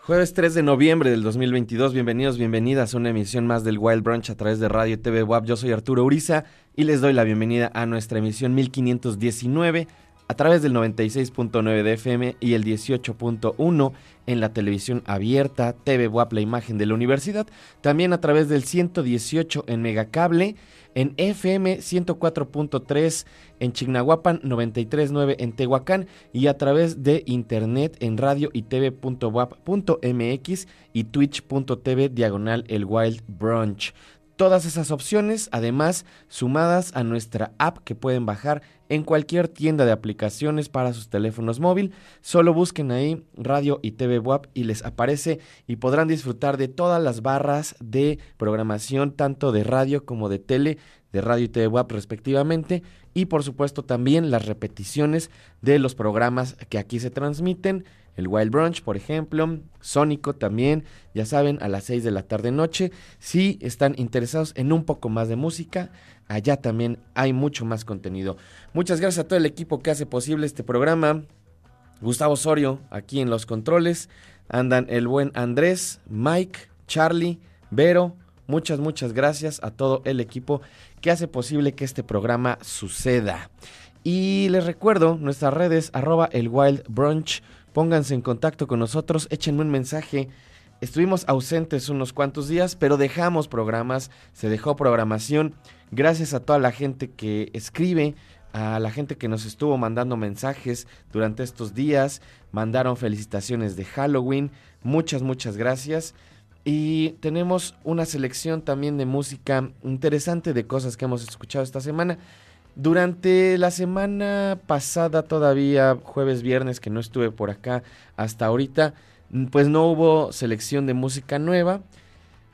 Jueves 3 de noviembre del 2022, bienvenidos, bienvenidas a una emisión más del Wild Brunch a través de Radio TV WAP. Yo soy Arturo Uriza y les doy la bienvenida a nuestra emisión 1519 a través del 96.9 de FM y el 18.1 en la televisión abierta, TV WAP, la imagen de la universidad, también a través del 118 en Megacable en FM 104.3 en Chignahuapan, 93.9 en Tehuacán y a través de internet en radio y tv.wap.mx y twitch.tv diagonal el Wild Brunch. Todas esas opciones, además, sumadas a nuestra app que pueden bajar en cualquier tienda de aplicaciones para sus teléfonos móviles. Solo busquen ahí Radio y TV WAP y les aparece y podrán disfrutar de todas las barras de programación, tanto de radio como de tele, de Radio y TV WAP respectivamente. Y por supuesto también las repeticiones de los programas que aquí se transmiten el Wild Brunch, por ejemplo, Sónico también, ya saben, a las 6 de la tarde noche. Si están interesados en un poco más de música, allá también hay mucho más contenido. Muchas gracias a todo el equipo que hace posible este programa. Gustavo Osorio, aquí en los controles. Andan el buen Andrés, Mike, Charlie, Vero. Muchas, muchas gracias a todo el equipo que hace posible que este programa suceda. Y les recuerdo nuestras redes arroba el Wild Brunch Pónganse en contacto con nosotros, échenme un mensaje. Estuvimos ausentes unos cuantos días, pero dejamos programas, se dejó programación. Gracias a toda la gente que escribe, a la gente que nos estuvo mandando mensajes durante estos días, mandaron felicitaciones de Halloween. Muchas, muchas gracias. Y tenemos una selección también de música interesante de cosas que hemos escuchado esta semana. Durante la semana pasada todavía, jueves, viernes, que no estuve por acá hasta ahorita, mm, pues no hubo selección de música nueva.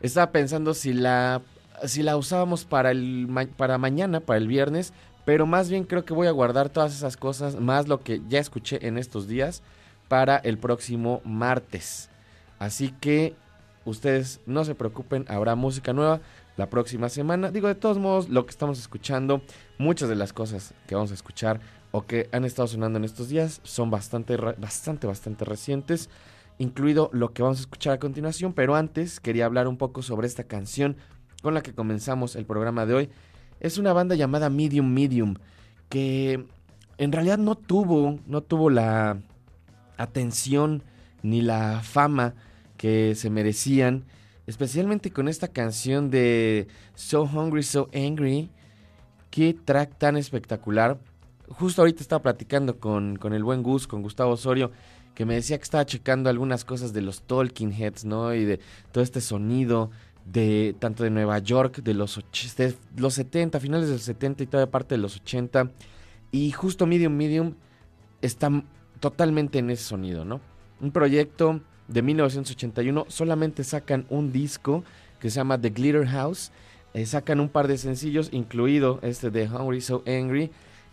Estaba pensando si la, si la usábamos para, el, para mañana, para el viernes, pero más bien creo que voy a guardar todas esas cosas, más lo que ya escuché en estos días, para el próximo martes. Así que ustedes no se preocupen, habrá música nueva la próxima semana. Digo, de todos modos, lo que estamos escuchando, muchas de las cosas que vamos a escuchar o que han estado sonando en estos días son bastante, bastante, bastante recientes, incluido lo que vamos a escuchar a continuación. Pero antes quería hablar un poco sobre esta canción con la que comenzamos el programa de hoy. Es una banda llamada Medium Medium, que en realidad no tuvo, no tuvo la atención ni la fama que se merecían especialmente con esta canción de So Hungry, So Angry. Qué track tan espectacular. Justo ahorita estaba platicando con, con el buen Gus, con Gustavo Osorio, que me decía que estaba checando algunas cosas de los Talking Heads, ¿no? Y de todo este sonido de tanto de Nueva York, de los, de los 70, finales de los 70 y toda parte de los 80. Y justo Medium Medium está totalmente en ese sonido, ¿no? Un proyecto de 1981 solamente sacan un disco que se llama The Glitter House. Eh, sacan un par de sencillos, incluido este de Hungry So Angry.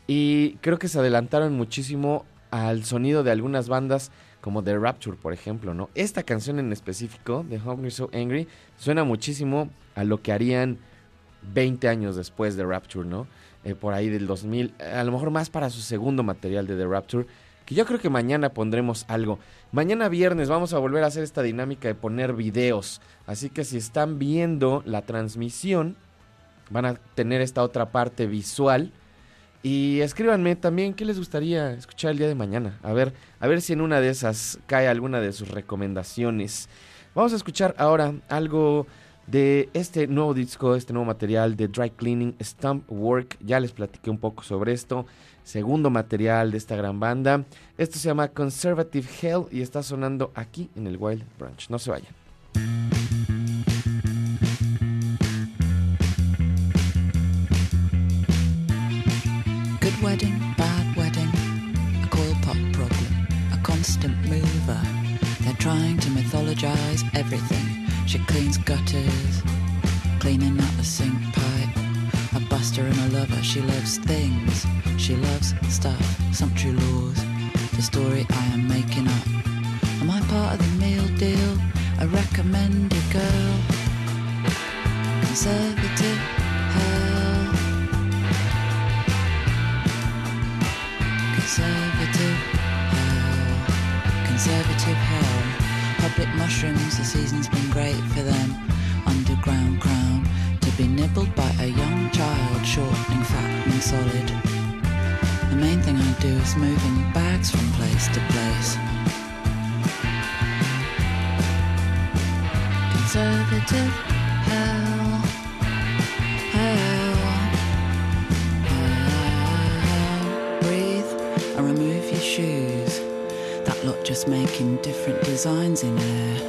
Y creo que se adelantaron muchísimo al sonido de algunas bandas como The Rapture, por ejemplo, ¿no? Esta canción en específico, de Hungry So Angry, suena muchísimo a lo que harían 20 años después de Rapture, ¿no? Eh, por ahí del 2000, a lo mejor más para su segundo material de The Rapture, que yo creo que mañana pondremos algo. Mañana viernes vamos a volver a hacer esta dinámica de poner videos. Así que si están viendo la transmisión, van a tener esta otra parte visual. Y escríbanme también qué les gustaría escuchar el día de mañana. A ver, a ver si en una de esas cae alguna de sus recomendaciones. Vamos a escuchar ahora algo de este nuevo disco, este nuevo material de Dry Cleaning Stump Work. Ya les platiqué un poco sobre esto segundo material de esta gran banda. Esto se llama Conservative Hell y está sonando aquí en el Wild Branch. No se vayan. Good wedding, bad wedding, a coil pot problem, a constant mover. They're trying to mythologize everything. She cleans gutters, cleaning out the sink pipe. A buster and a lover, she loves things. She loves stuff, true laws. The story I am making up. Am I part of the meal deal? A recommended girl. Conservative hell. Conservative hell. Conservative hell. Public mushrooms, the season's been great for them. Underground crown to be nibbled by a young shortening, fattening, solid. The main thing I do is moving bags from place to place. Conservative hell, hell, hell. Breathe and remove your shoes. That lot just making different designs in air.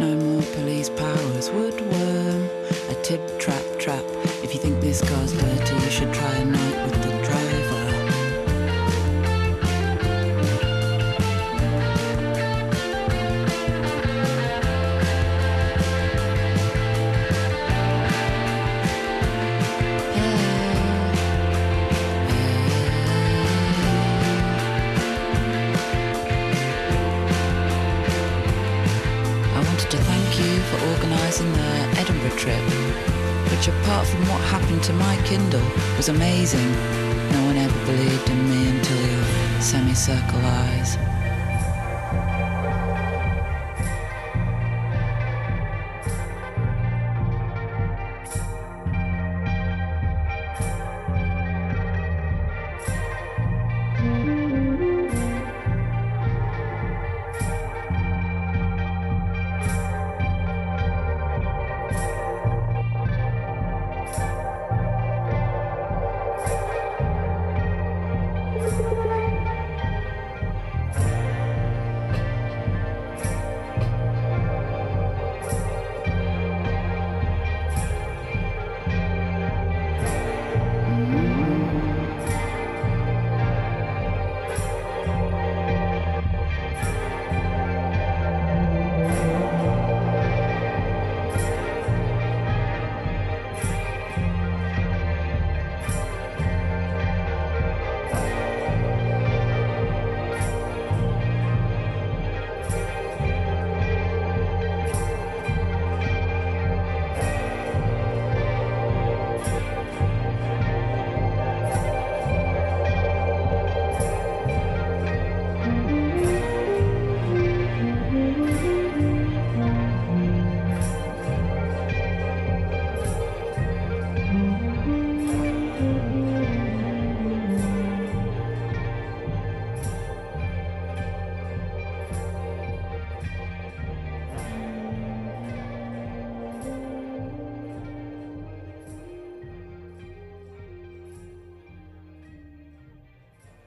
No more police powers, woodworm. A tip trap trap. If you think this car's dirty, you should try a night with apart from what happened to my Kindle was amazing. No one ever believed in me until your semicircle eyes.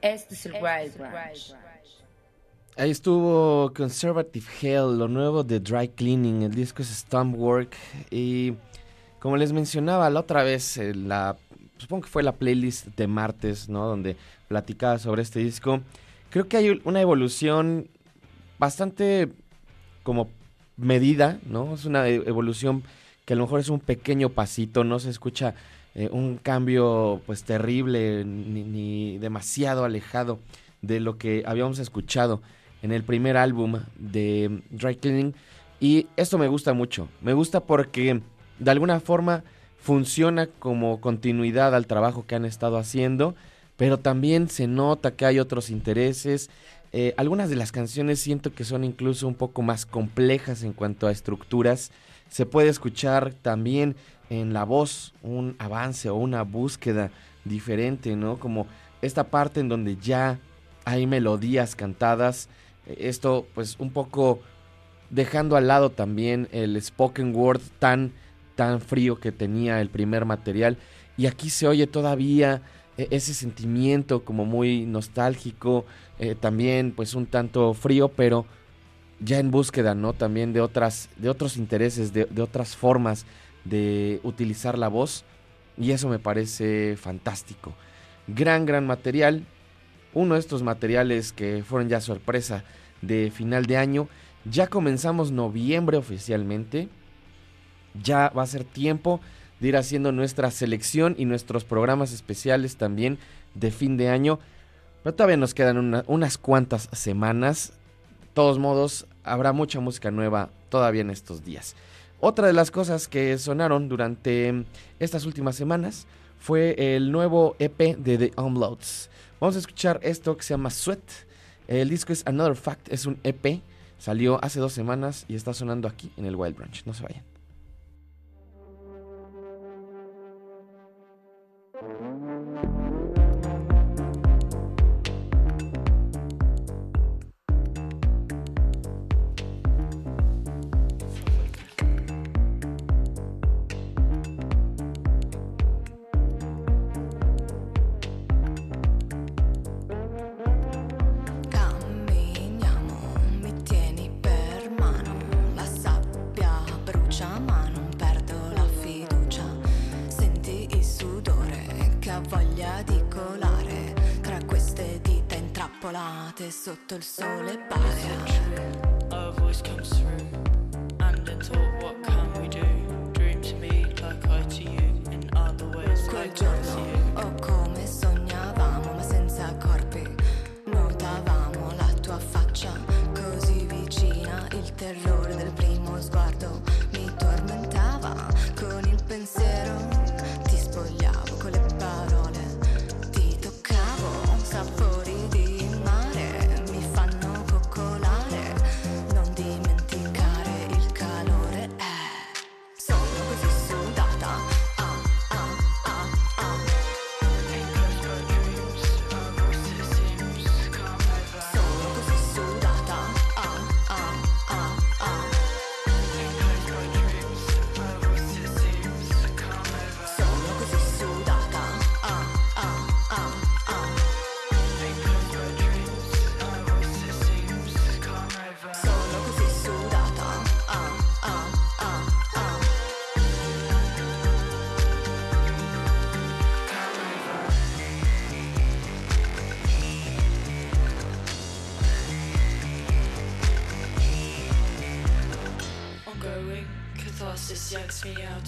Este es el Wild Branch. Ahí estuvo Conservative Hell, lo nuevo de Dry Cleaning, el disco es Stompwork y como les mencionaba la otra vez, eh, la, supongo que fue la playlist de martes, ¿no? Donde platicaba sobre este disco. Creo que hay una evolución bastante como medida, ¿no? Es una e- evolución que a lo mejor es un pequeño pasito, no se escucha eh, un cambio pues terrible ni, demasiado alejado de lo que habíamos escuchado en el primer álbum de Dry Cleaning y esto me gusta mucho, me gusta porque de alguna forma funciona como continuidad al trabajo que han estado haciendo, pero también se nota que hay otros intereses. Eh, algunas de las canciones siento que son incluso un poco más complejas en cuanto a estructuras. Se puede escuchar también en la voz un avance o una búsqueda diferente, ¿no? Como esta parte en donde ya hay melodías cantadas. Eh, Esto pues un poco dejando al lado también el spoken word tan tan frío que tenía el primer material y aquí se oye todavía eh, ese sentimiento como muy nostálgico eh, también pues un tanto frío pero ya en búsqueda no también de otras de otros intereses de, de otras formas de utilizar la voz y eso me parece fantástico gran gran material uno de estos materiales que fueron ya sorpresa de final de año ya comenzamos noviembre oficialmente ya va a ser tiempo de ir haciendo nuestra selección y nuestros programas especiales también de fin de año. Pero todavía nos quedan una- unas cuantas semanas. De todos modos, habrá mucha música nueva todavía en estos días. Otra de las cosas que sonaron durante estas últimas semanas fue el nuevo EP de The Unloads. Vamos a escuchar esto que se llama Sweat. El disco es Another Fact, es un EP. Salió hace dos semanas y está sonando aquí en el Wild Branch. No se vayan. notate sotto il sole paria. A voice comes through, and it's all what comes.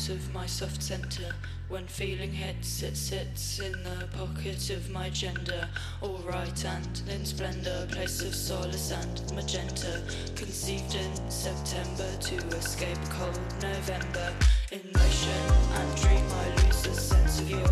Of my soft center. When feeling hits, it sits in the pocket of my gender. All right and in splendor, place of solace and magenta. Conceived in September to escape cold November. In motion and dream, I lose the sense of your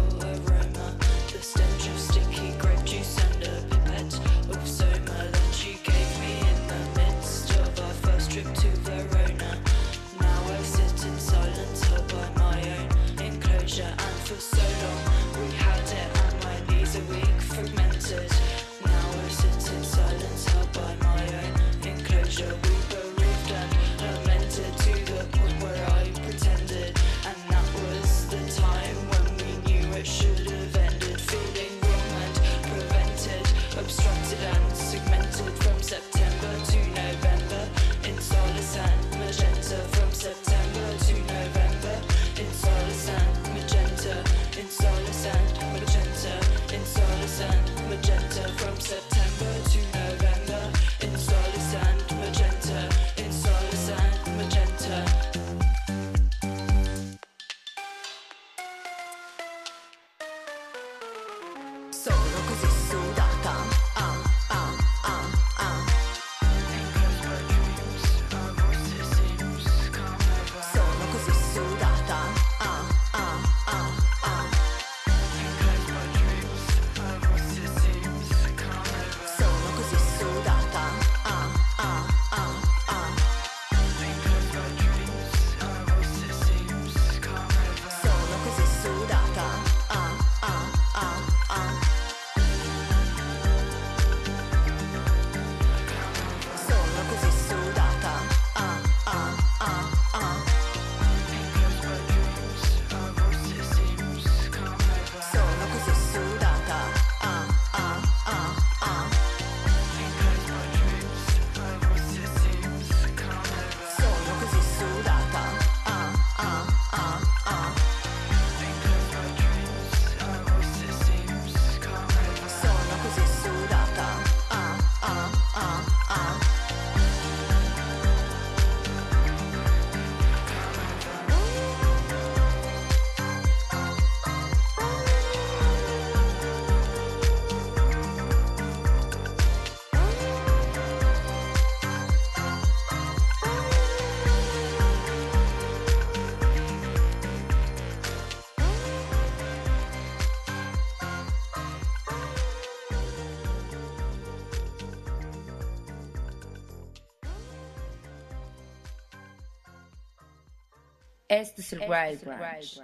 Este es el Wild Branch.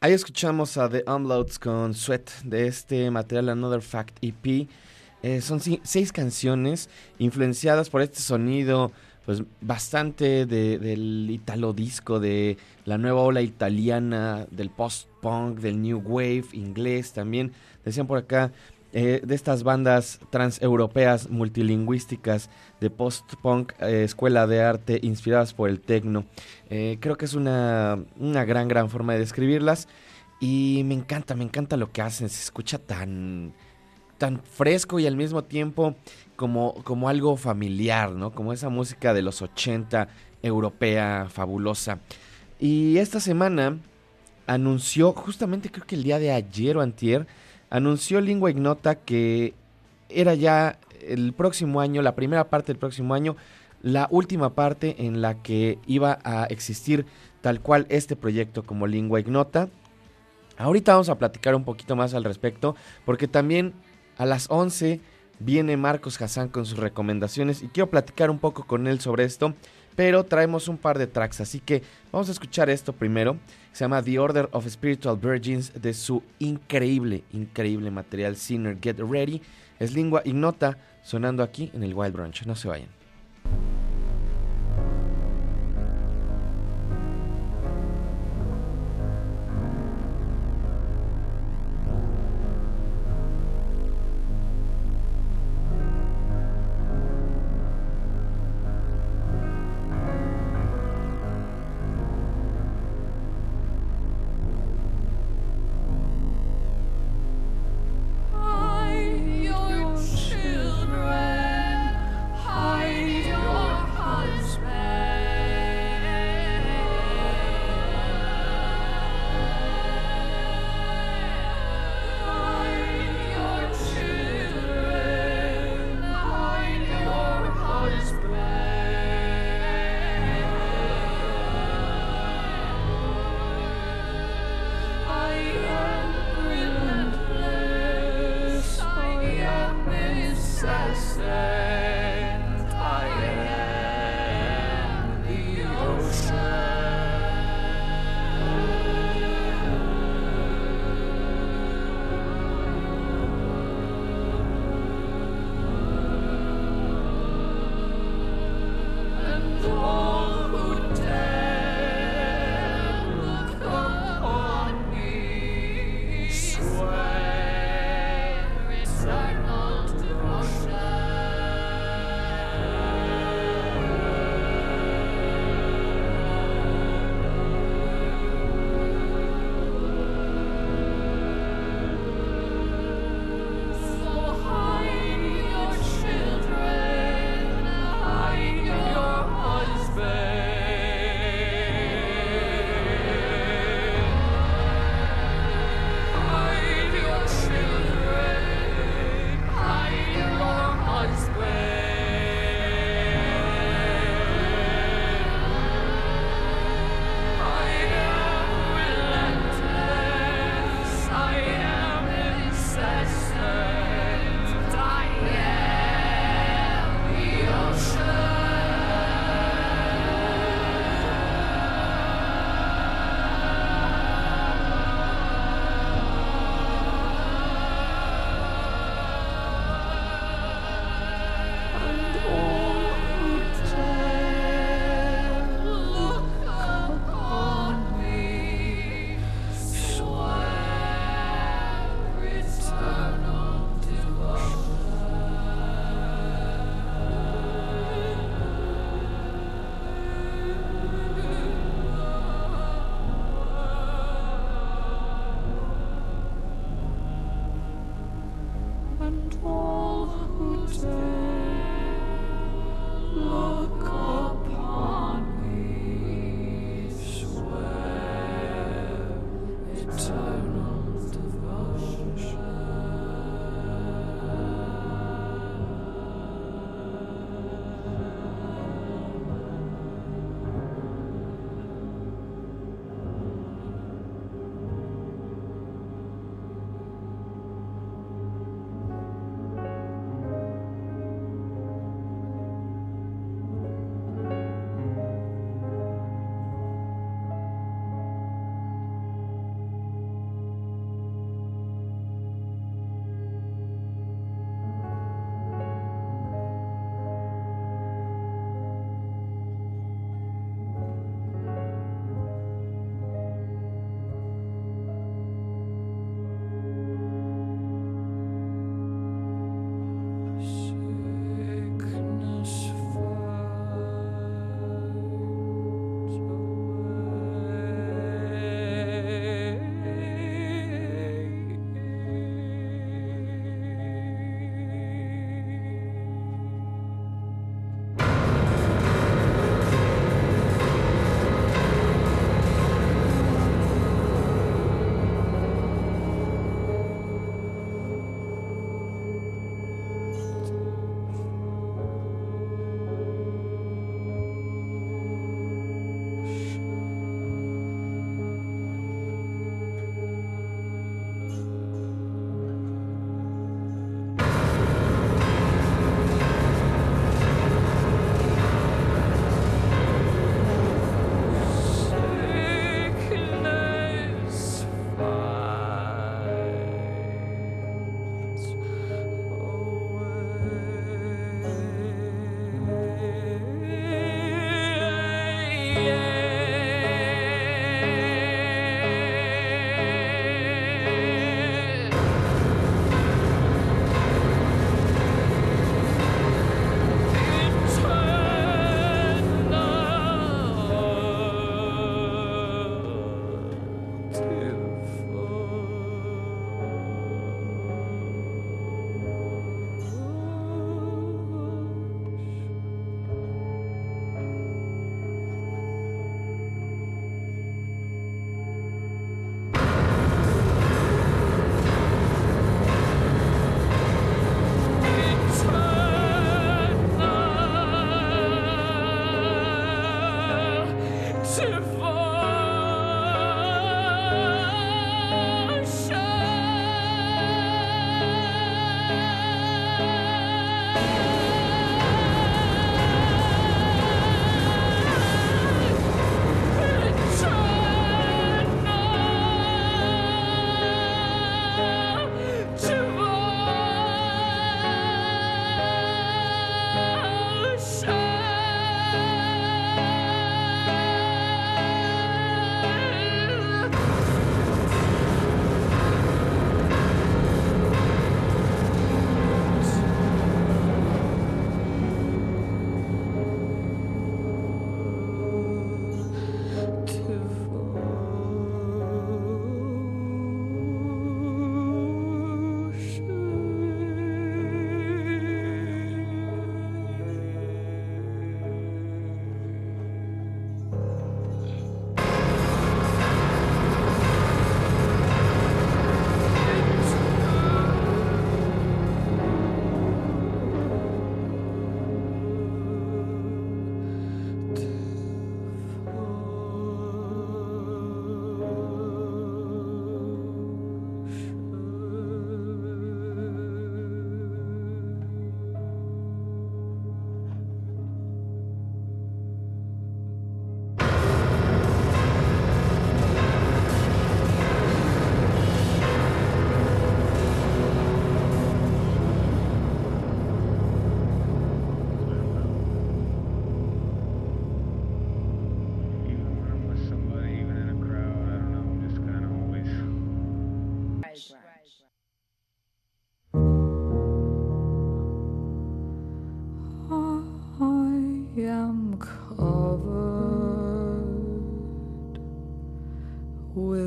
Ahí escuchamos a The Umlauts con Sweat de este material Another Fact EP. Eh, son si- seis canciones influenciadas por este sonido pues bastante de- del italo disco, de la nueva ola italiana, del post-punk, del new wave inglés también. Decían por acá, eh, de estas bandas transeuropeas multilingüísticas de post-punk, eh, escuela de arte inspiradas por el techno. Eh, creo que es una, una gran, gran forma de describirlas. Y me encanta, me encanta lo que hacen. Se escucha tan, tan fresco y al mismo tiempo como, como algo familiar, ¿no? Como esa música de los 80 europea fabulosa. Y esta semana anunció, justamente creo que el día de ayer o antier, anunció Lingua Ignota que era ya el próximo año, la primera parte del próximo año, la última parte en la que iba a existir tal cual este proyecto como Lingua Ignota. Ahorita vamos a platicar un poquito más al respecto, porque también a las 11 viene Marcos Hassan con sus recomendaciones y quiero platicar un poco con él sobre esto, pero traemos un par de tracks, así que vamos a escuchar esto primero. Se llama The Order of Spiritual Virgins de su increíble, increíble material Sinner Get Ready. Es lengua ignota sonando aquí en el Wild Brunch. No se vayan.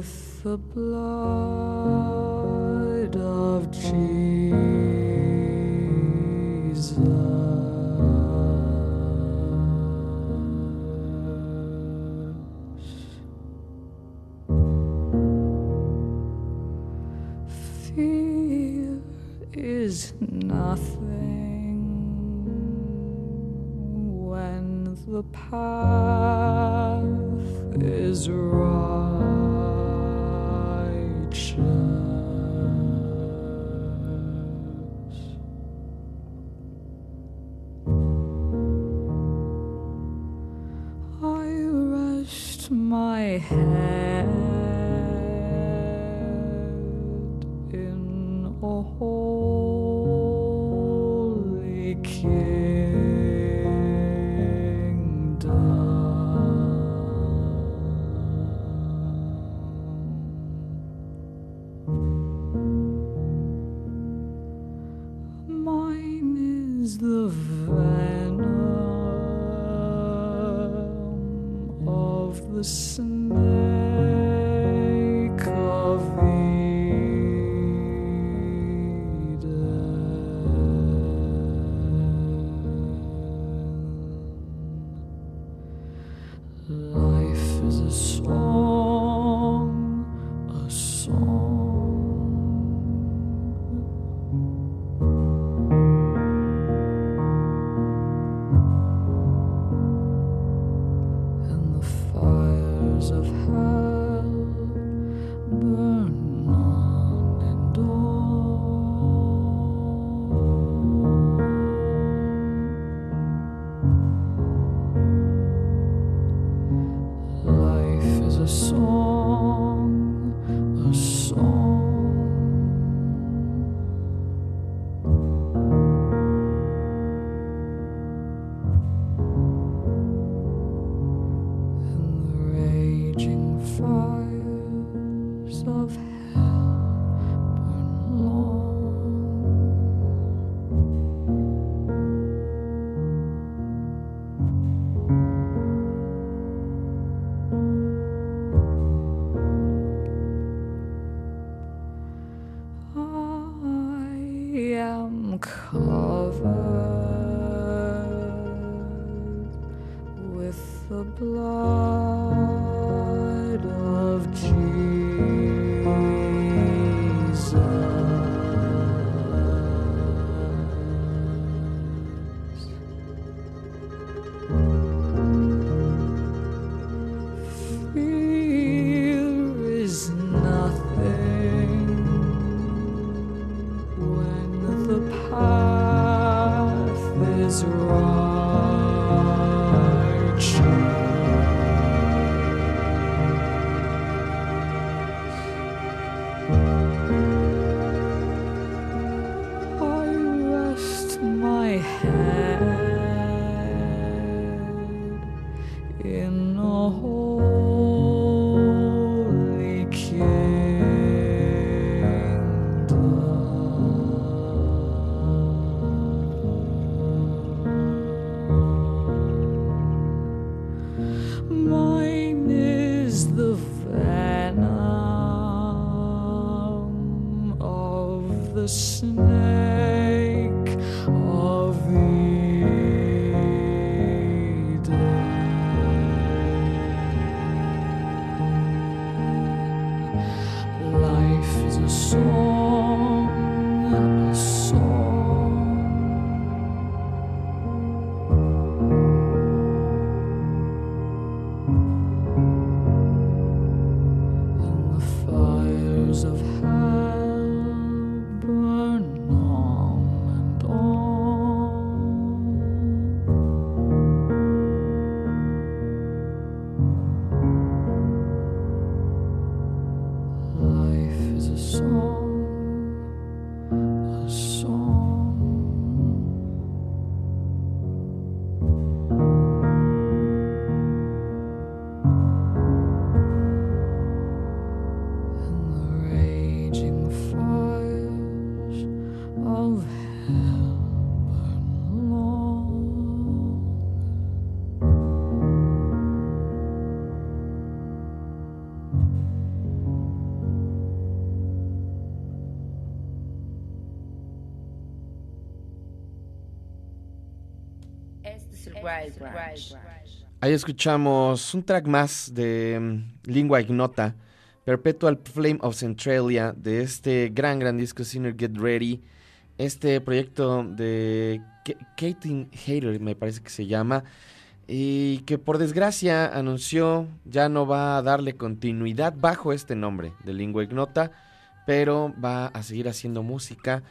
with the blood of Jesus. Fear is nothing when the power. fall. Ahí escuchamos un track más de mm, Lingua Ignota, Perpetual Flame of Centralia, de este gran, gran disco Sinner Get Ready. Este proyecto de Katie Hater, me parece que se llama, y que por desgracia anunció ya no va a darle continuidad bajo este nombre de Lingua Ignota, pero va a seguir haciendo música.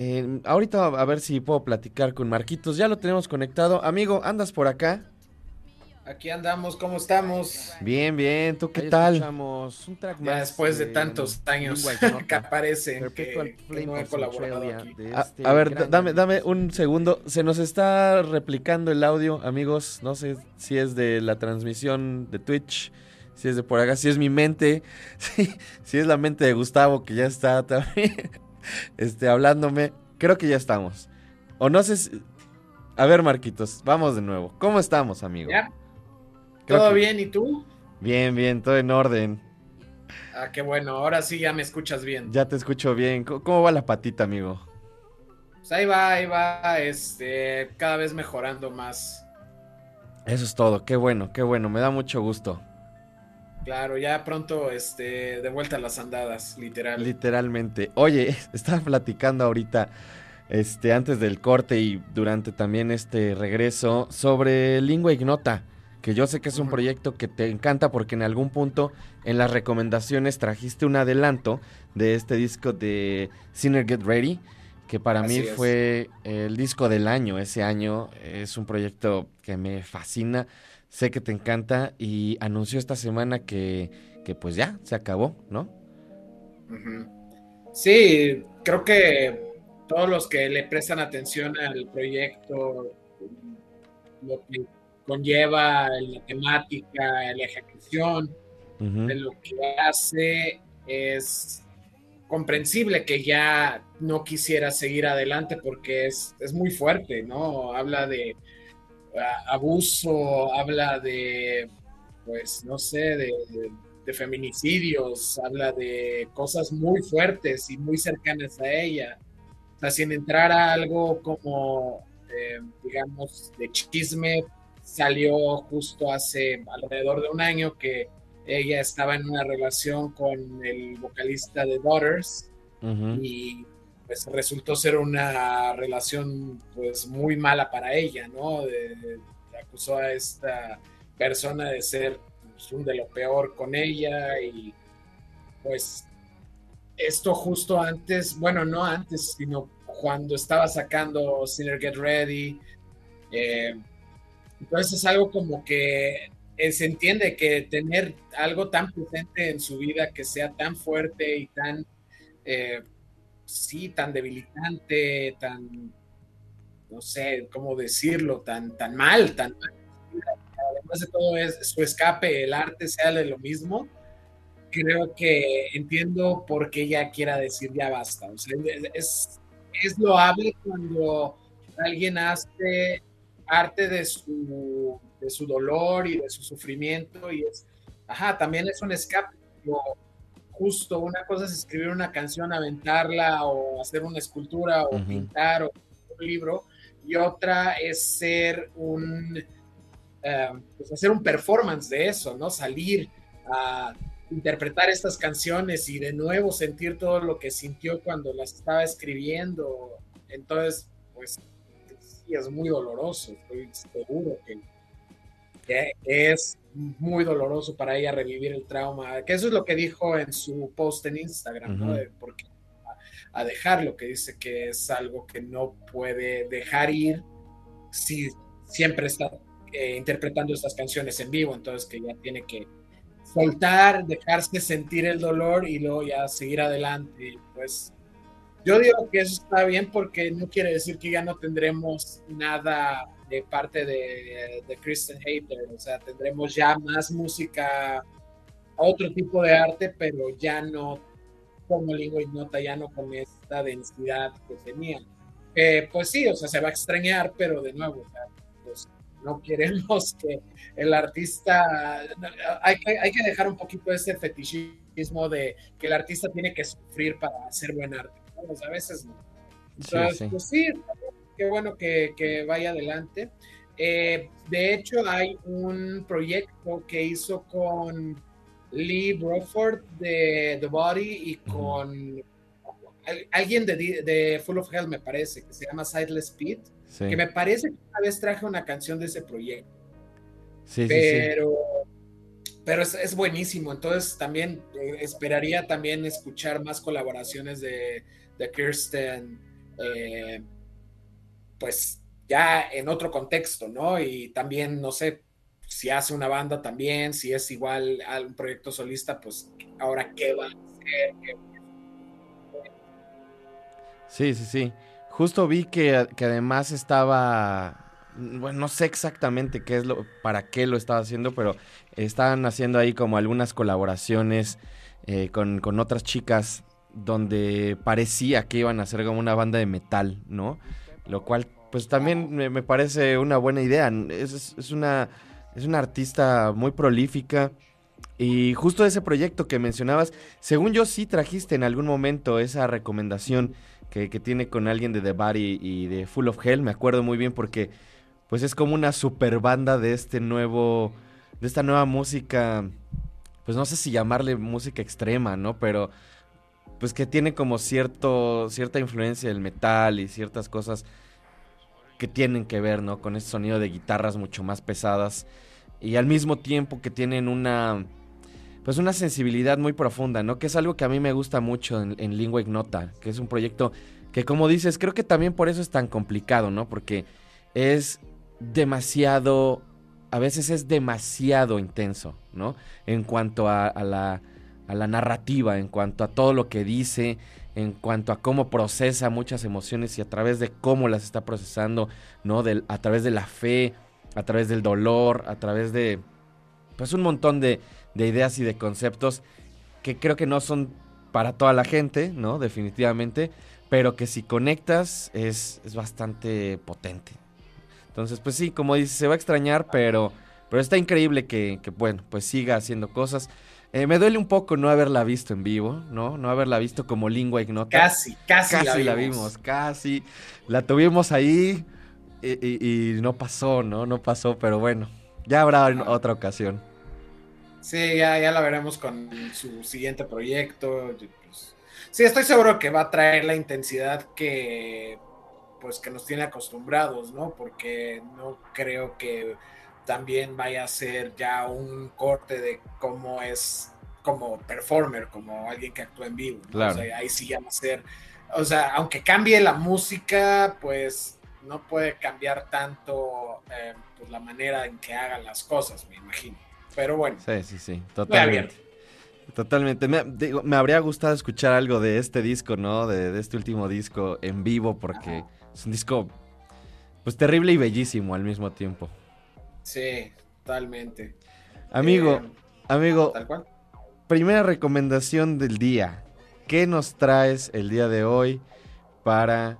Eh, ahorita a ver si puedo platicar con Marquitos, ya lo tenemos conectado. Amigo, ¿andas por acá? Aquí andamos, ¿cómo estamos? Bien, bien, ¿tú qué tal? Un track ya después de, tantos años que aparece que, no he colaborado este a, ver, dame, dame un segundo. Se nos está replicando el audio, amigos. No sé si es de la transmisión de Twitch, si es de por acá, si es mi mente, si, si es la mente de Gustavo que ya está también este, hablándome. Creo que ya estamos. O no sé si... A ver, Marquitos, vamos de nuevo. ¿Cómo estamos, amigo? ¿Todo bien? ¿Y tú? Bien, bien, todo en orden. Ah, qué bueno, ahora sí ya me escuchas bien. Ya te escucho bien. ¿Cómo va la patita, amigo? Pues ahí va, ahí va, este, cada vez mejorando más. Eso es todo, qué bueno, qué bueno, me da mucho gusto. Claro, ya pronto, este, de vuelta a las andadas, literal. Literalmente. Oye, estaba platicando ahorita, este, antes del corte y durante también este regreso, sobre lengua ignota que yo sé que es un proyecto que te encanta porque en algún punto en las recomendaciones trajiste un adelanto de este disco de Sinner Get Ready, que para mí fue el disco del año ese año. Es un proyecto que me fascina, sé que te encanta y anunció esta semana que, que pues ya, se acabó, ¿no? Sí, creo que todos los que le prestan atención al proyecto, lo que conlleva la temática, la ejecución de lo que hace, es comprensible que ya no quisiera seguir adelante porque es, es muy fuerte, ¿no? Habla de abuso, habla de, pues, no sé, de, feminicidios, habla de cosas muy fuertes y muy cercanas a ella. O sea, sin entrar a algo como, eh, digamos, de chisme, salió justo hace alrededor de un año que ella estaba en una relación con el vocalista de Daughters y pues resultó ser una relación pues muy mala para ella, ¿no? acusó a esta persona de ser pues, un de lo peor con ella y pues esto justo antes, bueno, no antes, sino cuando estaba sacando Sinner Get Ready, eh, entonces es algo como que eh, se entiende que tener algo tan presente en su vida que sea tan fuerte y tan, eh, sí, tan debilitante, tan, no sé cómo decirlo, tan, tan mal, tan mal. Además de todo, es su escape, el arte sea de lo mismo. Creo que entiendo por qué ella quiera decir ya basta. O sea, es, es loable cuando alguien hace arte de su, de su dolor y de su sufrimiento y es, ajá, también es un escape. Justo una cosa es escribir una canción, aventarla o hacer una escultura o pintar o un libro y otra es ser un, eh, pues hacer un performance de eso, ¿no? Salir a interpretar estas canciones y de nuevo sentir todo lo que sintió cuando las estaba escribiendo. Entonces, pues es muy doloroso, estoy seguro que, es muy doloroso para ella revivir el trauma, que eso es lo que dijo en su post en Instagram, ¿no? porque a, dejar lo que dice que es algo que no puede dejar ir si siempre está eh, interpretando estas canciones en vivo, entonces que ya tiene que soltar, dejarse sentir el dolor y luego ya seguir adelante, pues yo digo que eso está bien porque no quiere decir que ya no tendremos nada de parte de, de Kristen Hater, o sea, tendremos ya más música, otro tipo de arte, pero ya no como lingua nota, ya no con esta densidad que tenía. pues sí, o sea, se va a extrañar, pero de nuevo, pues no queremos que el artista, hay que, hay que dejar un poquito ese fetichismo de que el artista tiene que sufrir para hacer buen arte a veces no. Entonces, pues sí, qué bueno que, vaya adelante. Eh, de hecho, hay un proyecto que hizo con Lee Broford de The Body y con alguien de, Full of Hell, me parece, que se llama Sideless Pit, que me parece que una vez traje una canción de ese proyecto. Sí, pero, pero es, buenísimo. Entonces también eh, esperaría también escuchar más colaboraciones de, de Kirsten, eh, pues ya en otro contexto, ¿no? Y también, no sé, si hace una banda también, si es igual a un proyecto solista, pues ahora qué va a hacer. Sí, sí, sí. Justo vi que, que además estaba bueno, no sé exactamente qué es lo, para qué lo estaba haciendo, pero estaban haciendo ahí como algunas colaboraciones eh, con, otras chicas donde parecía que iban a ser como una banda de metal, ¿no? Lo cual, pues también me, parece una buena idea. Es, es, una, es una artista muy prolífica. Y justo ese proyecto que mencionabas, según yo sí trajiste en algún momento esa recomendación que, que tiene con alguien de The Body y de Full of Hell, me acuerdo muy bien porque pues es como una super banda de este nuevo, de esta nueva música, pues no sé si llamarle música extrema, ¿no? Pero pues que tiene como cierto, cierta influencia del metal y ciertas cosas que tienen que ver, ¿no? Con ese sonido de guitarras mucho más pesadas y al mismo tiempo que tienen una, pues una sensibilidad muy profunda, ¿no? Que es algo que a mí me gusta mucho en, en Lingua Ignota, que es un proyecto que como dices, creo que también por eso es tan complicado, ¿no? Porque es demasiado, a veces es demasiado intenso, ¿no? En cuanto a, la, a la narrativa, en cuanto a todo lo que dice, en cuanto a cómo procesa muchas emociones y a través de cómo las está procesando, ¿no? a través de la fe, a través del dolor, a través de, pues un montón de, de ideas y de conceptos que creo que no son para toda la gente, ¿no? Definitivamente, pero que si conectas es, es bastante potente, entonces, pues sí, como dice, se va a extrañar, pero, pero está increíble que, bueno, pues siga haciendo cosas. Eh, me duele un poco no haberla visto en vivo, ¿no? No haberla visto como lingua ignota. Casi, casi, casi la, vimos. Casi. La tuvimos ahí y, no pasó, ¿no? No pasó, pero bueno, ya habrá otra ocasión. Sí, ya, ya la veremos con su siguiente proyecto. Pues, sí, estoy seguro que va a traer la intensidad que pues que nos tiene acostumbrados, ¿no? Porque no creo que también vaya a ser ya un corte de cómo es como performer, como alguien que actúa en vivo. O sea, ahí sí ya va a ser, o sea, aunque cambie la música, pues no puede cambiar tanto eh, pues, la manera en que hagan las cosas, me imagino. Pero bueno. Sí, sí, sí, totalmente. Totalmente. Me, digo, me habría gustado escuchar algo de este disco, ¿no? De, este último disco en vivo, porque... Es un disco, pues terrible y bellísimo al mismo tiempo. Sí, totalmente. Amigo, eh, amigo, primera recomendación del día. ¿Qué nos traes el día de hoy para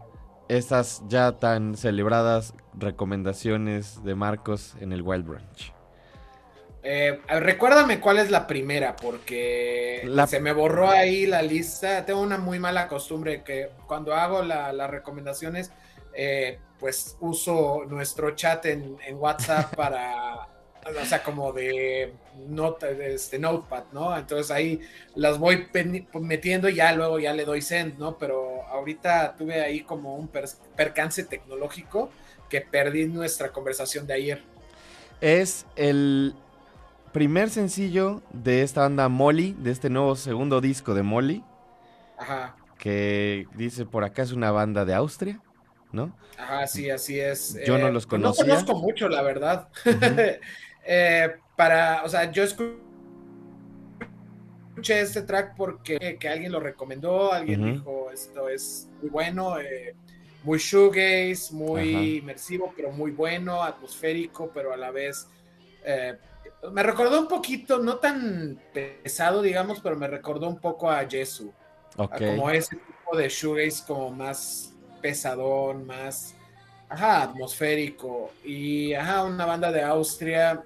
estas ya tan celebradas recomendaciones de Marcos en el Wild Branch? Eh, recuérdame cuál es la primera, porque se me borró ahí la lista. Tengo una muy mala costumbre que cuando hago las recomendaciones eh, pues uso nuestro chat en, WhatsApp para, o sea, como de, nota, de este notepad, ¿no? Entonces ahí las voy metiendo y ya luego ya le doy send, ¿no? Pero ahorita tuve ahí como un percance tecnológico que perdí nuestra conversación de ayer. Es el primer sencillo de esta banda Molly, de este nuevo segundo disco de Molly. Ajá. Que dice por acá es una banda de Austria. ¿No? Ajá, sí, así es. Yo no eh, los conocía. No conozco mucho, la verdad. Eh, para, o sea, yo escuché este track porque que alguien lo recomendó, alguien dijo, esto es muy bueno, eh, muy shoegaze, muy inmersivo, pero muy bueno, atmosférico, pero a la vez... me recordó un poquito, no tan pesado, digamos, pero me recordó un poco a Jesu. Como ese tipo de shoegaze como más pesadón, más, ajá, atmosférico. Y, ajá, una banda de Austria.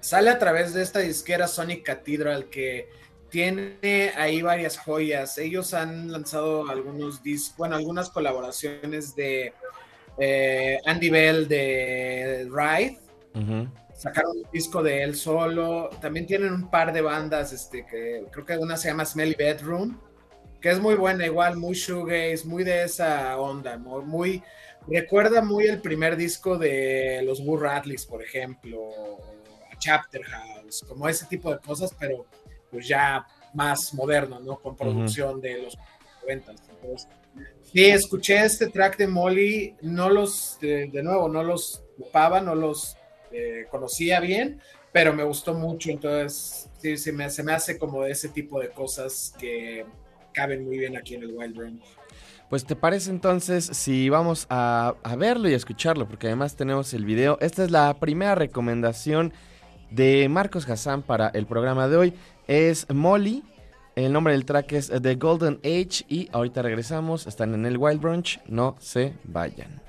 Sale a través de esta disquera Sonic Cathedral que tiene ahí varias joyas. Ellos han lanzado algunos discos, bueno, algunas colaboraciones de eh, Andy Bell de Ride. Sacaron un disco de él solo. También tienen un par de bandas, este, que creo que una se llama Smelly Bedroom, que es muy buena, igual, muy shoegaze, muy de esa onda, muy, recuerda muy el primer disco de los Boo Radleys, por ejemplo, a Chapter House, como ese tipo de cosas, pero pues ya más moderno, ¿no? Con producción de los 90. Entonces, sí, escuché este track de Molly, no los, de, nuevo, no los ocupaba, no los eh, conocía bien, pero me gustó mucho, entonces sí, se me, se me hace como de ese tipo de cosas que caben muy bien aquí en el Wild Run. Pues te parece entonces si vamos a, a, verlo y a escucharlo, porque además tenemos el video. Esta es la primera recomendación de Marcos Hassan para el programa de hoy. Es Molly el nombre del track es The Golden Age y ahorita regresamos. Están en el Wild Brunch. No se vayan.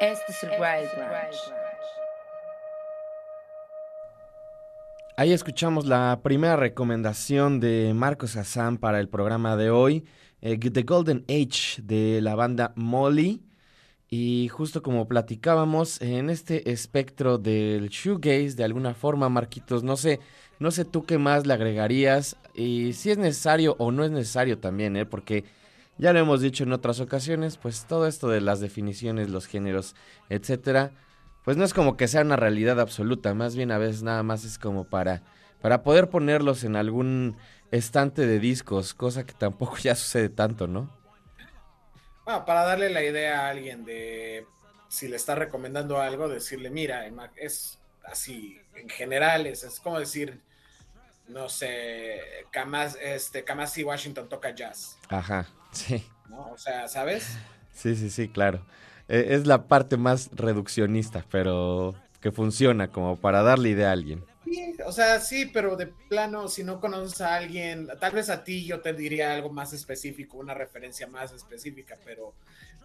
Este es el Wild Branch. Ahí escuchamos la primera recomendación de Marcos Hassan para el programa de hoy, eh, The Golden Age de la banda Molly. Y justo como platicábamos en este espectro del shoegaze, de alguna forma, Marquitos, no sé, no sé tú qué más le agregarías y si es necesario o no es necesario también, ¿eh? porque ya lo hemos dicho en otras ocasiones, pues todo esto de las definiciones, los géneros, etcétera, pues no es como que sea una realidad absoluta, más bien a veces nada más es como para, para poder ponerlos en algún estante de discos, cosa que tampoco ya sucede tanto, ¿no? Bueno, para darle la idea a alguien de si le está recomendando algo, decirle, mira, es así, en general, es, es como decir, no sé, Kamas, este, Kamasi Washington toca jazz. Ajá, sí. ¿no? O sea, ¿sabes? Sí, sí, sí, claro. E, es la parte más reduccionista, pero que funciona como para darle idea a alguien. Sí, o sea, sí, pero de plano, si no conoces a alguien, tal vez a ti yo te diría algo más específico, una referencia más específica, pero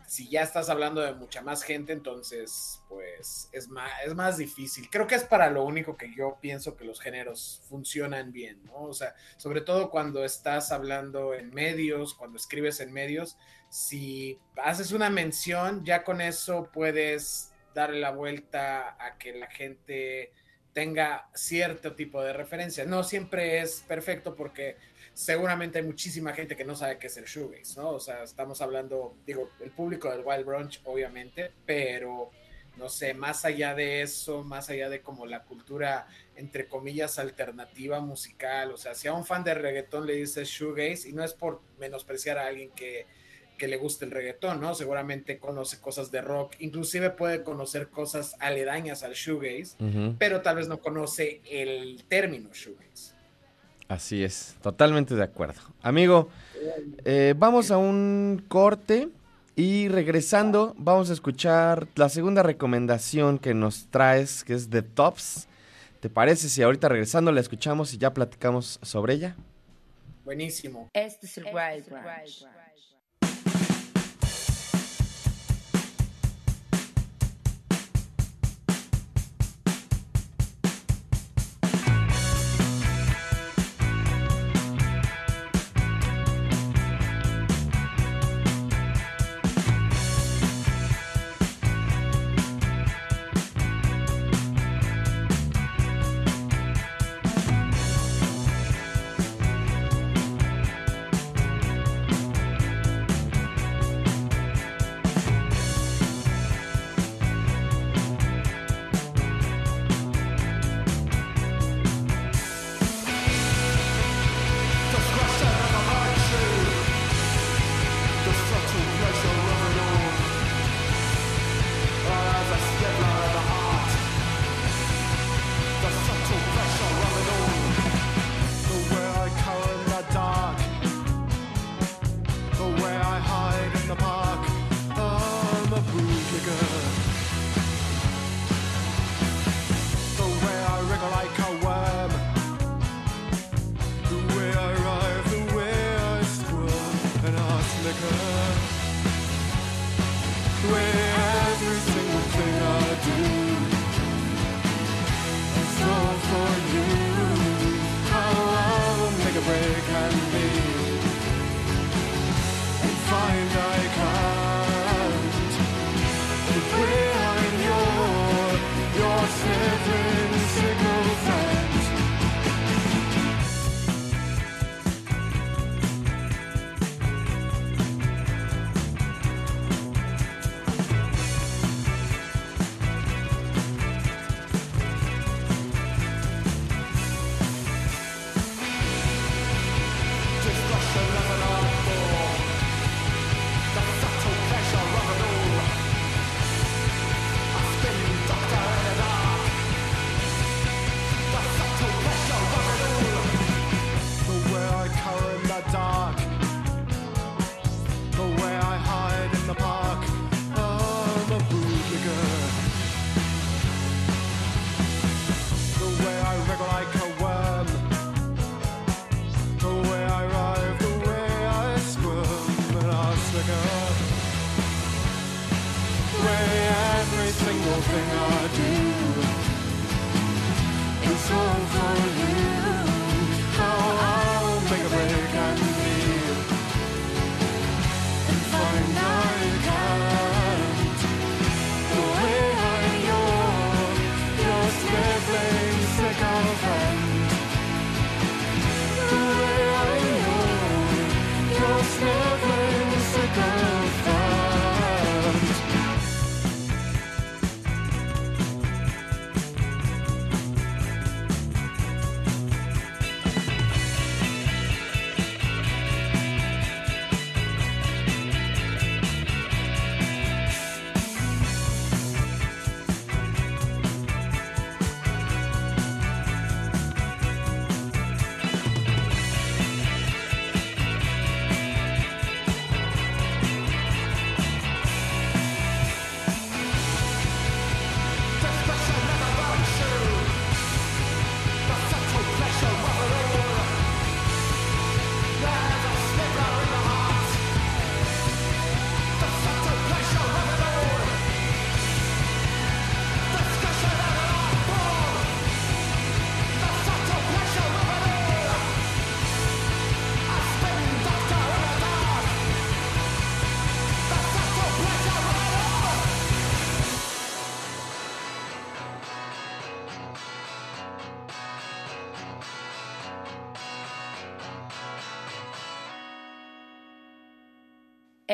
si ya estás hablando de mucha más gente, entonces, pues es más, es más difícil. Creo que es para lo único que yo pienso que los géneros funcionan bien, ¿no? O sea, sobre todo cuando estás hablando en medios, cuando escribes en medios, si haces una mención, ya con eso puedes darle la vuelta a que la gente tenga cierto tipo de referencia. No siempre es perfecto porque seguramente hay muchísima gente que no sabe qué es el shoegaze, ¿no? O sea, estamos hablando, digo, el público del Wild Brunch, obviamente, pero no sé, más allá de eso, más allá de como la cultura, entre comillas, alternativa musical, o sea, si a un fan de reggaetón le dices shoegaze, y no es por menospreciar a alguien que, que le guste el reggaetón, ¿no? Seguramente conoce cosas de rock, inclusive puede conocer cosas aledañas al shoegaze, pero tal vez no conoce el término shoegaze. Así es, totalmente de acuerdo. Amigo, eh, vamos a un corte y regresando vamos a escuchar la segunda recomendación que nos traes, que es The Tops. ¿Te parece si ahorita regresando la escuchamos y ya platicamos sobre ella? Buenísimo. Este es el Wild Branch.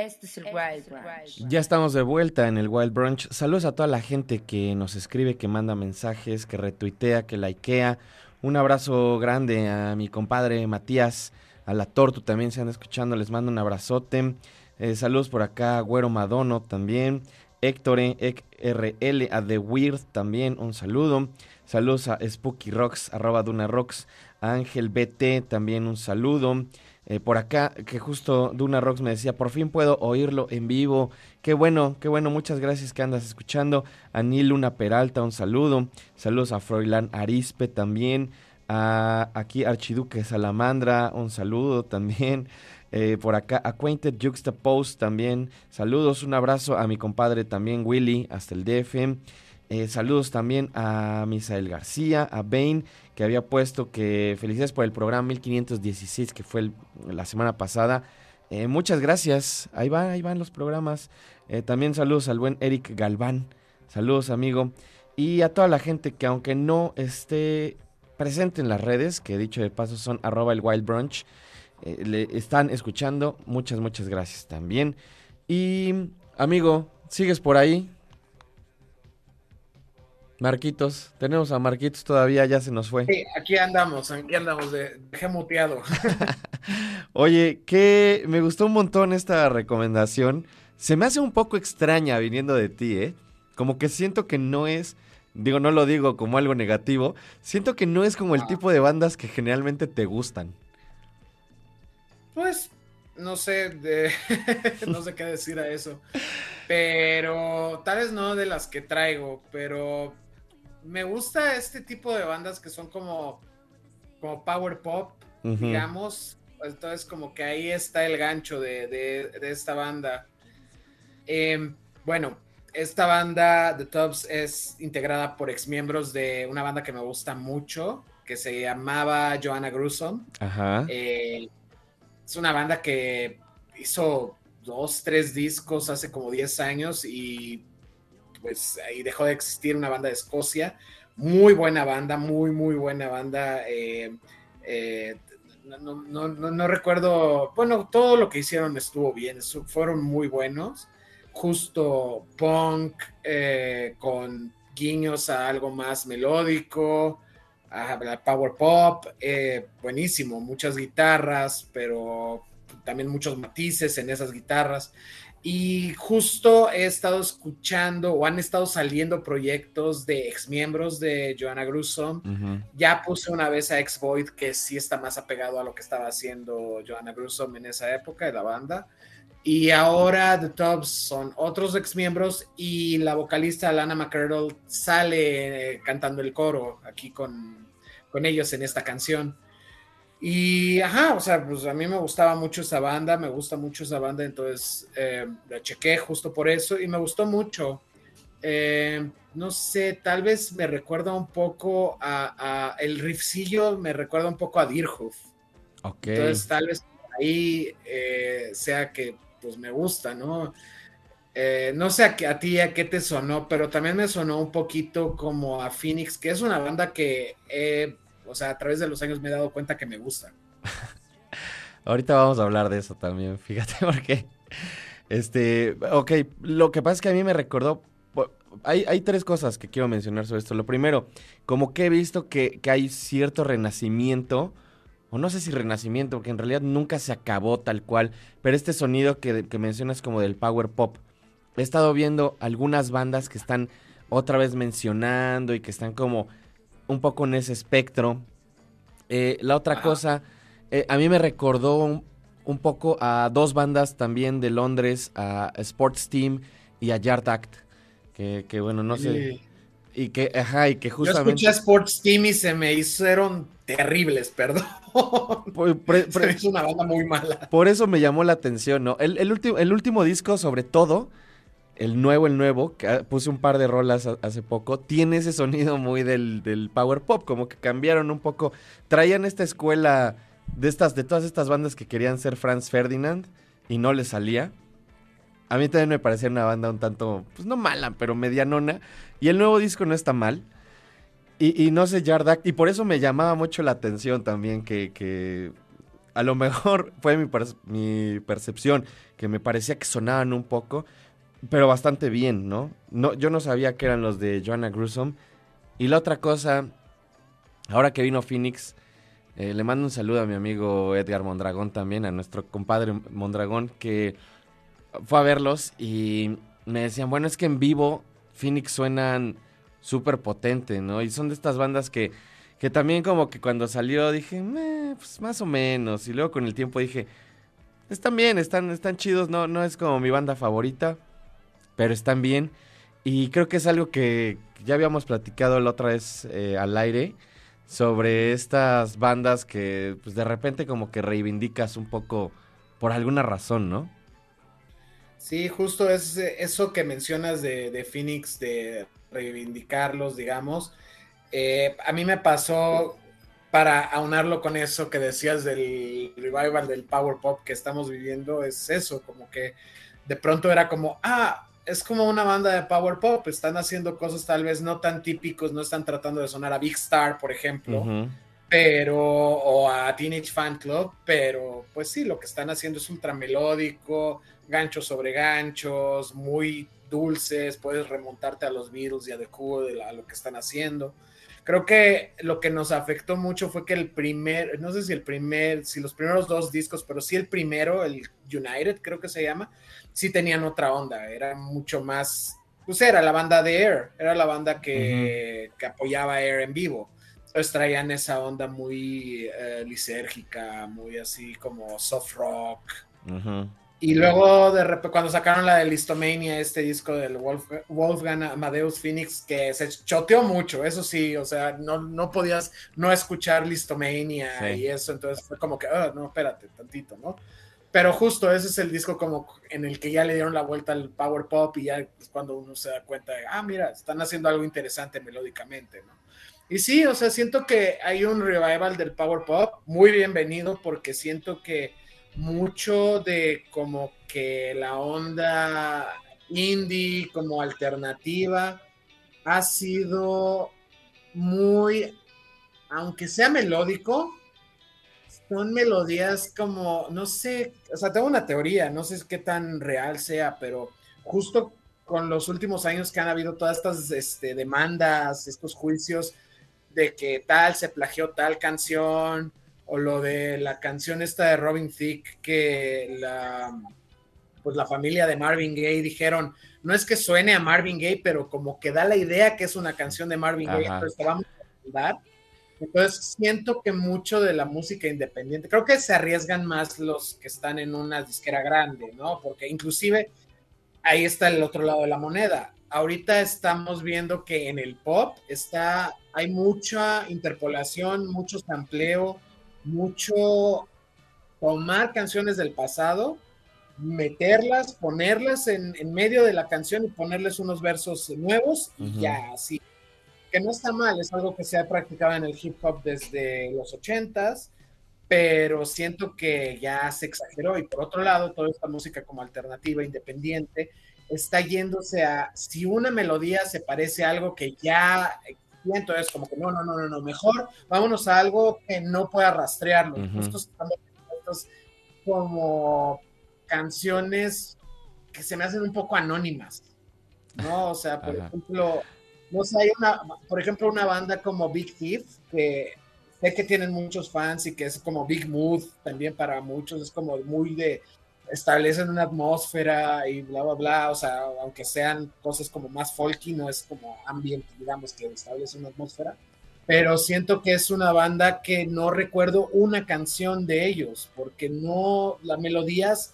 Este es el Wild Brunch. Ya estamos de vuelta en el Wild Brunch. Saludos a toda la gente que nos escribe, que manda mensajes, que retuitea, que likea. Un abrazo grande a mi compadre Matías, a la Tortu también se han escuchando, les mando un abrazote. Eh, saludos por acá, Güero Madono también. Héctor RL, a The Weird también, un saludo. Saludos a Spooky Rocks, arroba Duna Rocks. A Ángel BT también un saludo. Eh, por acá, que justo Duna Rocks me decía, por fin puedo oírlo en vivo. Qué bueno, qué bueno, muchas gracias que andas escuchando. A Nil Luna Peralta, un saludo. Saludos a Froilán Arispe también. A aquí Archiduque Salamandra, un saludo también. Eh, por acá, Acquainted Juxtapost también. Saludos, un abrazo a mi compadre también, Willy, hasta el DF. Eh, saludos también a Misael García, a Bain, que había puesto que felicidades por el programa 1516, que fue la semana pasada. Eh, muchas gracias. Ahí va, ahí van los programas. Eh, también saludos al buen Eric Galván. Saludos, amigo. Y a toda la gente que aunque no esté presente en las redes, que dicho de paso son arroba el Wild Brunch, le están escuchando. Muchas, muchas gracias también. Y amigo, ¿sigues por ahí? Marquitos, tenemos a Marquitos todavía, ya se nos fue. Sí, aquí andamos, aquí andamos, de, dejé muteado. Oye, que me gustó un montón esta recomendación. Se me hace un poco extraña viniendo de ti, ¿eh? Como que siento que no es, digo, no lo digo como algo negativo, siento que no es como el ah. tipo de bandas que generalmente te gustan. Pues, no sé, no sé qué decir a eso. Pero tal vez no de las que traigo, pero me gusta este tipo de bandas que son como, como power pop, digamos. Entonces, como que ahí está el gancho de, esta banda. Em, bueno, esta banda, The Tops, es integrada por exmiembros de una banda que me gusta mucho, que se llamaba Joanna Gruson. Ajá. Eh, es una banda que hizo dos, tres discos hace como 10 años y pues ahí dejó de existir una banda de Escocia. Muy buena banda, muy, muy buena banda. Eh, eh, no, recuerdo, bueno, todo lo que hicieron estuvo bien, fueron muy buenos. Justo punk eh, con guiños a algo más melódico, a la power pop, buenísimo, muchas guitarras, pero también muchos matices en esas guitarras. Y justo he estado escuchando o han estado saliendo proyectos de ex miembros de Joanna Grusom. Ya puse una vez a Ex Void, que sí está más apegado a lo que estaba haciendo Joanna Grusom en esa época de la banda. Y ahora The Tops son otros ex miembros y la vocalista Lana McCardle sale cantando el coro aquí con, con ellos en esta canción. Y ajá, o sea, pues a mí me gustaba mucho esa banda, me gusta mucho esa banda, entonces eh, la chequé justo por eso y me gustó mucho. Eh, no sé, tal vez me recuerda un poco a, el riffcillo, me recuerda un poco a Deerhoof. Ok. Entonces tal vez ahí eh, sea que pues me gusta, ¿no? no sé a, a, ti a qué te sonó, pero también me sonó un poquito como a Phoenix, que es una banda que o sea, a través de los años me he dado cuenta que me gusta. Ahorita vamos a hablar de eso también, fíjate, porque, este, ok, lo que pasa es que a mí me recordó, hay, hay tres cosas que quiero mencionar sobre esto. Lo primero, como que he visto que, hay cierto renacimiento, o no sé si renacimiento, porque en realidad nunca se acabó tal cual, pero este sonido que, que mencionas como del power pop, he estado viendo algunas bandas que están otra vez mencionando y que están como un poco en ese espectro. Eh, la otra cosa, eh, a mí me recordó un, poco a dos bandas también de Londres, a Sports Team y a Yard Act, que, bueno, no sé. Y que, ajá, y que justamente... Yo escuché a Sports Team y se me hicieron terribles, perdón. es una banda muy mala. Por eso me llamó la atención, ¿no? El, el, el último disco, sobre todo, el nuevo, el nuevo, que puse un par de rolas hace poco, tiene ese sonido muy del, power pop, como que cambiaron un poco. Traían esta escuela de estas, de todas estas bandas que querían ser Franz Ferdinand y no les salía. A mí también me parecía una banda un tanto, pues no mala, pero medianona. Y el nuevo disco no está mal. Y, no sé, Yardak, y por eso me llamaba mucho la atención también que, que a lo mejor fue mi, mi percepción, que me parecía que sonaban un poco, pero bastante bien, ¿no? no yo no sabía que eran los de Joanna Grusom. Y la otra cosa, ahora que vino Phoenix, eh, le mando un saludo a mi amigo Edgar Mondragón también, a nuestro compadre Mondragón, que fue a verlos y me decían, bueno, es que en vivo Phoenix suenan súper potente, ¿no? Y son de estas bandas que, que también como que cuando salió dije, pues más o menos. Y luego con el tiempo dije, están bien, están, están chidos, no, no es como mi banda favorita, pero están bien. Y creo que es algo que ya habíamos platicado la otra vez eh, al aire sobre estas bandas que pues de repente como que reivindicas un poco por alguna razón, ¿no? Sí, justo es eso que mencionas de, Phoenix, de reivindicarlos, digamos. Eh, a mí me pasó para aunarlo con eso que decías del revival del power pop que estamos viviendo, es eso, como que de pronto era como, ah, es como una banda de power pop, están haciendo cosas tal vez no tan típicos, no están tratando de sonar a Big Star, por ejemplo, pero, o a Teenage Fan Club, pero pues sí, lo que están haciendo es ultra melódico, ganchos sobre ganchos, muy dulces, puedes remontarte a los Beatles y a The Cool, a lo que están haciendo. Creo que lo que nos afectó mucho fue que el primer, no sé si el primer, si los primeros dos discos, pero sí el primero, el United creo que se llama, sí tenían otra onda, era mucho más, pues era la banda de Air, era la banda que, apoyaba a Air en vivo. Entonces traían esa onda muy eh, lisérgica, muy así como soft rock. Y luego, de cuando sacaron la de Listomania, este disco del Wolfgang Amadeus Phoenix, que se choteó mucho, eso sí, o sea, no, no podías no escuchar Listomania y eso, entonces fue como que, oh, no, espérate, tantito, ¿no? Pero justo ese es el disco como en el que ya le dieron la vuelta al power pop y ya es cuando uno se da cuenta de, ah, mira, están haciendo algo interesante melódicamente, ¿no? Y sí, o sea, siento que hay un revival del power pop, muy bienvenido porque siento que mucho de como que la onda indie como alternativa ha sido muy, aunque sea melódico, son melodías como, no sé, o sea, tengo una teoría, no sé qué tan real sea, pero justo con los últimos años que han habido todas estas este, demandas, estos juicios de que tal se plagió tal canción, o lo de la canción esta de Robin Thicke que la pues la familia de Marvin Gaye dijeron, no es que suene a Marvin Gaye, pero como que da la idea que es una canción de Marvin Gaye, entonces vamos a dar. Entonces siento que mucho de la música independiente, creo que se arriesgan más los que están en una disquera grande, ¿no? Porque inclusive ahí está el otro lado de la moneda. Ahorita estamos viendo que en el pop está, hay mucha interpolación, mucho sampleo, mucho tomar canciones del pasado, meterlas, ponerlas en, medio de la canción y ponerles unos versos nuevos y ya así. Que no está mal, es algo que se ha practicado en el hip hop desde los ochentas, pero siento que ya se exageró y por otro lado, toda esta música como alternativa, independiente, está yéndose a, si una melodía se parece a algo que ya entonces como que no, no, no, no, no, mejor vámonos a algo que no pueda rastrearlo. Estos como canciones que se me hacen un poco anónimas, ¿no? O sea, por ejemplo, no sé, hay una, por ejemplo, una banda como Big Thief, que sé que tienen muchos fans y que es como Big Mood también para muchos, es como muy de establecen una atmósfera y bla, bla, bla, o sea, aunque sean cosas como más folky, no es como ambiente, digamos, que establece una atmósfera, pero siento que es una banda que no recuerdo una canción de ellos, porque no, las melodías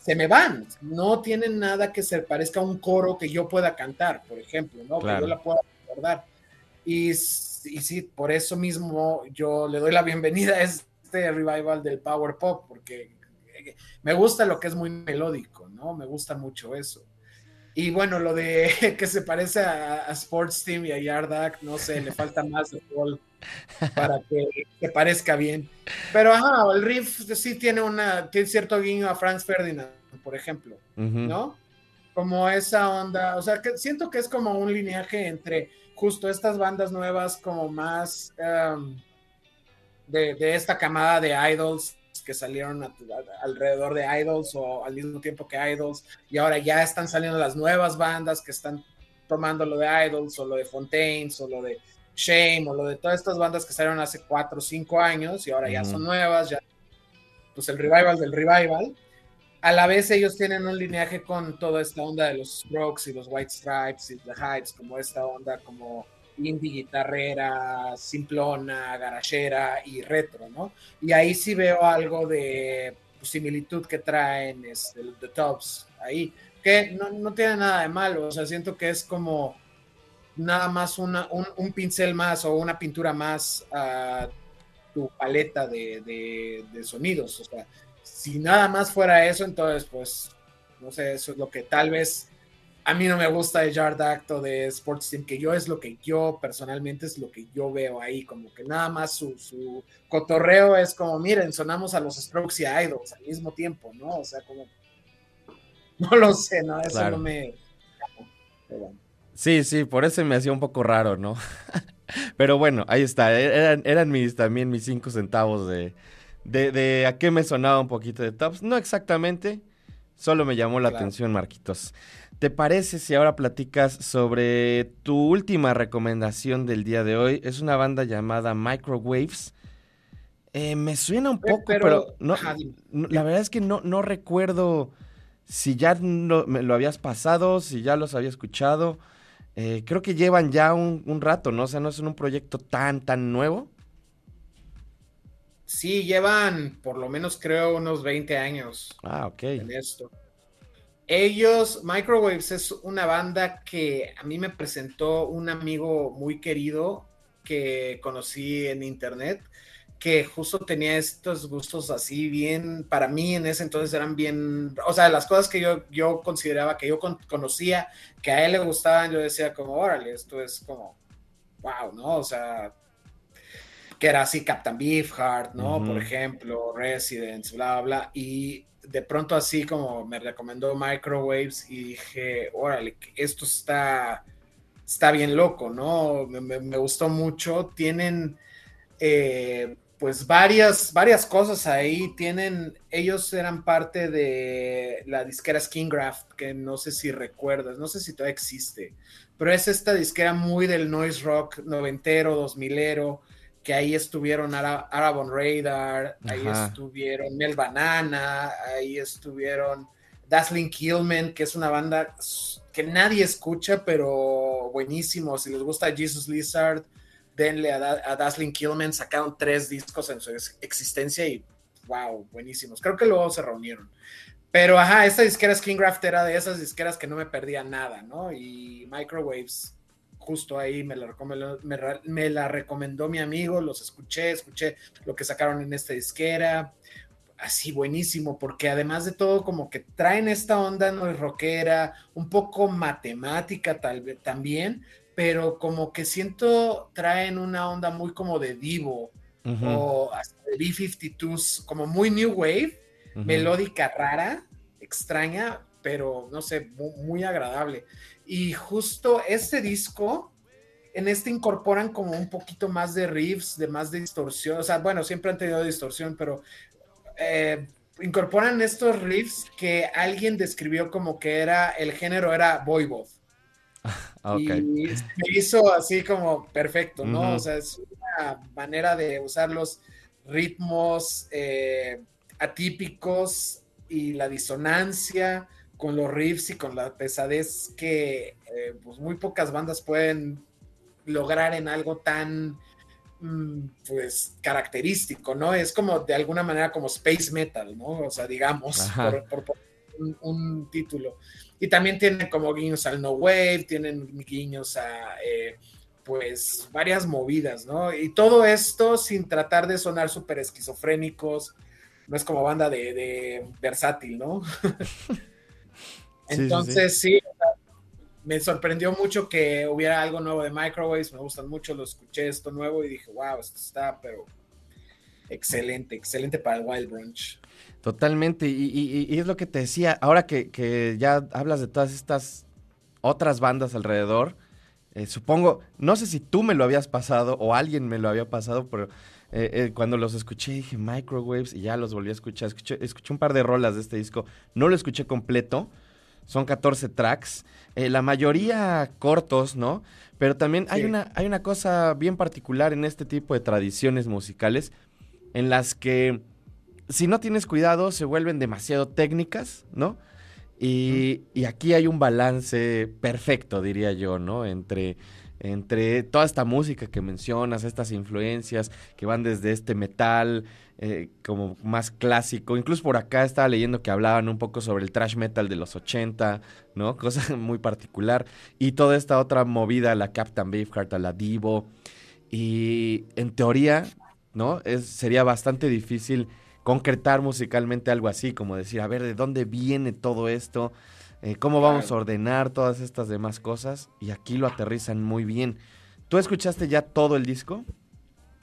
se me van, no tienen nada que se parezca a un coro que yo pueda cantar, por ejemplo, ¿no? Que yo la pueda recordar. Y, y sí, por eso mismo yo le doy la bienvenida a este revival del Power Pop, porque me gusta lo que es muy melódico, ¿no? Me gusta mucho eso. Y bueno, lo de que se parece a, Sports Team y a Yard Act, no sé, le falta más de gol para que, que, parezca bien. Pero ajá, el riff sí tiene una, tiene cierto guiño a Franz Ferdinand, por ejemplo, ¿no? Como esa onda, o sea, que siento que es como un lineaje entre justo estas bandas nuevas como más um, de, de, esta camada de idols que salieron alrededor de Idols o al mismo tiempo que Idols, y ahora ya están saliendo las nuevas bandas que están tomando lo de Idols o lo de Fontaines o lo de Shame o lo de todas estas bandas que salieron hace cuatro o cinco años y ahora ya son nuevas, ya pues el revival del revival. A la vez ellos tienen un lineaje con toda esta onda de los Strokes y los White Stripes y The Hypes, como esta onda como indie guitarrera, simplona, garachera y retro, ¿no? Y ahí sí veo algo de similitud que traen este, The Tops ahí, que no, no, tiene nada de malo, o sea, siento que es como nada más una, un, pincel más o una pintura más a tu paleta de, de sonidos, o sea, si nada más fuera eso, entonces pues, no sé, eso es lo que tal vez a mí no me gusta el Yard Act o de Sports Team, que yo es lo que yo personalmente es lo que yo veo ahí, como que nada más su, cotorreo es como, miren, sonamos a los Strokes y a Idols al mismo tiempo, ¿no? O sea, como, no lo sé, ¿no? Eso no me... Sí, sí, por eso me hacía un poco raro, ¿no? Pero bueno, ahí está, eran, eran mis, también mis cinco centavos de, de, a qué me sonaba un poquito de Tops. No exactamente, solo me llamó la atención, Marquitos. ¿Te parece si ahora platicas sobre tu última recomendación del día de hoy? Es una banda llamada Microwaves. Eh, me suena un poco, pero, no, la verdad es que no, no recuerdo si ya me lo habías pasado, si ya los había escuchado. Eh, creo que llevan ya un, un, rato, ¿no? O sea, no es un proyecto tan, tan nuevo. Sí, llevan por lo menos creo unos 20 años. Ah, ok. En esto. Ellos, Microwaves es una banda que a mí me presentó un amigo muy querido que conocí en internet, que justo tenía estos gustos así bien, para mí en ese entonces eran bien, o sea, las cosas que yo, yo consideraba que yo conocía, que a él le gustaban, yo decía como, órale, esto es como, wow, ¿no? O sea, que era así Captain Beefheart, ¿no? Por ejemplo, Residents, bla, bla, y de pronto así como me recomendó Microwaves y dije, órale, esto está, está bien loco, ¿no? Me, gustó mucho. Tienen eh, pues varias, varias cosas ahí. Tienen, ellos eran parte de la disquera Skingraft, que no sé si recuerdas, no sé si todavía existe, pero es esta disquera muy del noise rock noventero, dos milero que ahí estuvieron Arabon Radar, ahí estuvieron Mel Banana, ahí estuvieron Dazzling Killman, que es una banda que nadie escucha, pero buenísimo. Si les gusta Jesus Lizard, denle a, a Dazzling Killman. Sacaron tres discos en su existencia y wow, buenísimos. Creo que luego se reunieron. Pero ajá, esta disquera Skingraft era de esas disqueras que no me perdía nada, ¿no? Y Microwaves justo ahí me la, recomendó, me, la recomendó mi amigo, los escuché, escuché lo que sacaron en esta disquera, así buenísimo, porque además de todo como que traen esta onda no rockera, un poco matemática tal vez también, pero como que siento traen una onda muy como de Divo o hasta de B52, como muy new wave, melódica rara, extraña, pero no sé, muy agradable. Y justo este disco, en este incorporan como un poquito más de riffs, de más de distorsión. O sea, bueno, siempre han tenido distorsión, pero eh, incorporan estos riffs que alguien describió como que era, el género era voivod. Y me hizo así como perfecto, ¿no? O sea, es una manera de usar los ritmos eh, atípicos y la disonancia con los riffs y con la pesadez que eh, pues muy pocas bandas pueden lograr en algo tan mm, pues característico, ¿no? Es como de alguna manera como space metal, ¿no? O sea, digamos, por, un, título. Y también tienen como guiños al No Wave, tienen guiños a eh, pues varias movidas, ¿no? Y todo esto sin tratar de sonar súper esquizofrénicos, no es como banda de, de versátil, ¿no? Entonces, sí, me sorprendió mucho que hubiera algo nuevo de Microwaves, me gustan mucho, lo escuché esto nuevo y dije, wow, esto está, pero excelente, excelente para el Wild Brunch. Totalmente, y, es lo que te decía, ahora que, ya hablas de todas estas otras bandas alrededor, eh, supongo, no sé si tú me lo habías pasado o alguien me lo había pasado, pero Eh, eh, cuando los escuché dije Microwaves y ya los volví a escuchar. Escuché, escuché, un par de rolas de este disco. No lo escuché completo. Son 14 tracks. Eh, la mayoría cortos, ¿no? Pero también hay, una, hay una cosa bien particular en este tipo de tradiciones musicales en las que si no tienes cuidado se vuelven demasiado técnicas, ¿no? Y, y aquí hay un balance perfecto, diría yo, ¿no? Entre entre toda esta música que mencionas, estas influencias que van desde este metal eh, como más clásico, incluso por acá estaba leyendo que hablaban un poco sobre el thrash metal de los 80, ¿no? Cosa muy particular. Y toda esta otra movida, la Captain Beefheart, a la Divo. Y en teoría, ¿no? Es, sería bastante difícil concretar musicalmente algo así, como decir, a ver, ¿de dónde viene todo esto? Eh, cómo vamos a ordenar todas estas demás cosas y aquí lo aterrizan muy bien. ¿Tú escuchaste ya todo el disco?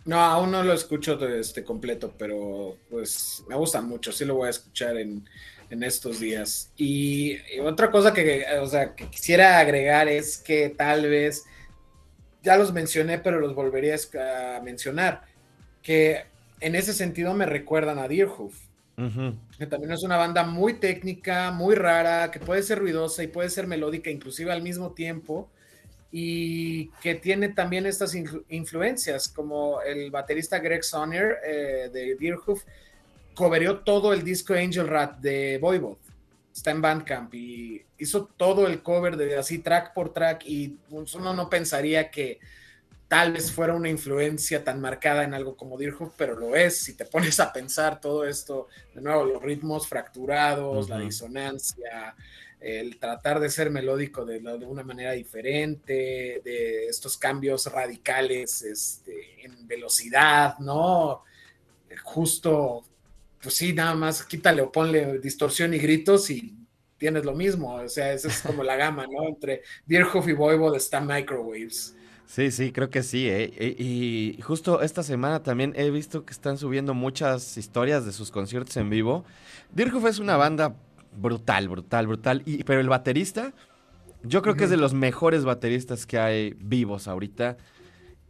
No, aún no lo escucho este completo, pero pues me gusta mucho, sí lo voy a escuchar en, estos días. Y, otra cosa que, o sea, que quisiera agregar es que tal vez, ya los mencioné, pero los volvería a mencionar, que en ese sentido me recuerdan a Deerhoof que también es una banda muy técnica, muy rara, que puede ser ruidosa y puede ser melódica inclusive al mismo tiempo y que tiene también estas influencias, como el baterista Greg Sonner eh, de Deerhoof coverió todo el disco Angel Rat de Voivod. Está en Bandcamp y hizo todo el cover de así track por track y uno no pensaría que tal vez fuera una influencia tan marcada en algo como Deerhoof, pero lo es. Si te pones a pensar todo esto, de nuevo, los ritmos fracturados, la disonancia, el tratar de ser melódico de, de, una manera diferente, de estos cambios radicales este, en velocidad, ¿no? Justo, pues sí, nada más quítale o ponle distorsión y gritos y tienes lo mismo. O sea, esa es como la gama, ¿no? Entre Deerhoof y Voivod está Microwaves. Sí, sí, creo que sí. ¿eh? Y, justo esta semana también he visto que están subiendo muchas historias de sus conciertos en vivo. Dirkhoff es una banda brutal, brutal, brutal. Y, pero el baterista, yo creo que es de los mejores bateristas que hay vivos ahorita.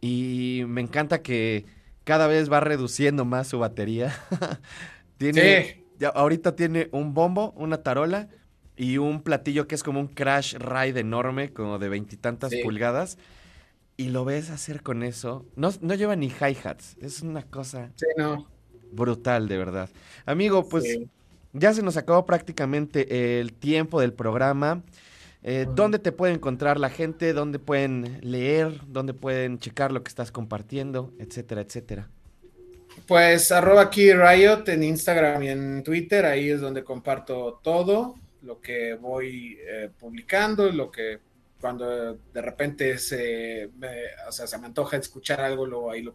Y me encanta que cada vez va reduciendo más su batería. tiene, ya, ahorita tiene un bombo, una tarola y un platillo que es como un crash ride enorme, como de veintitantas pulgadas y lo ves hacer con eso. No, no lleva ni hi-hats. Es una cosa brutal, de verdad. Amigo, pues ya se nos acabó prácticamente el tiempo del programa. Eh, ¿Dónde te puede encontrar la gente? ¿Dónde pueden leer? ¿Dónde pueden checar lo que estás compartiendo? Etcétera, etcétera. Pues arroba aquí Riot en Instagram y en Twitter. Ahí es donde comparto todo lo que voy eh, publicando, lo que cuando de repente se me, o sea, se me antoja escuchar algo, lo, ahí lo,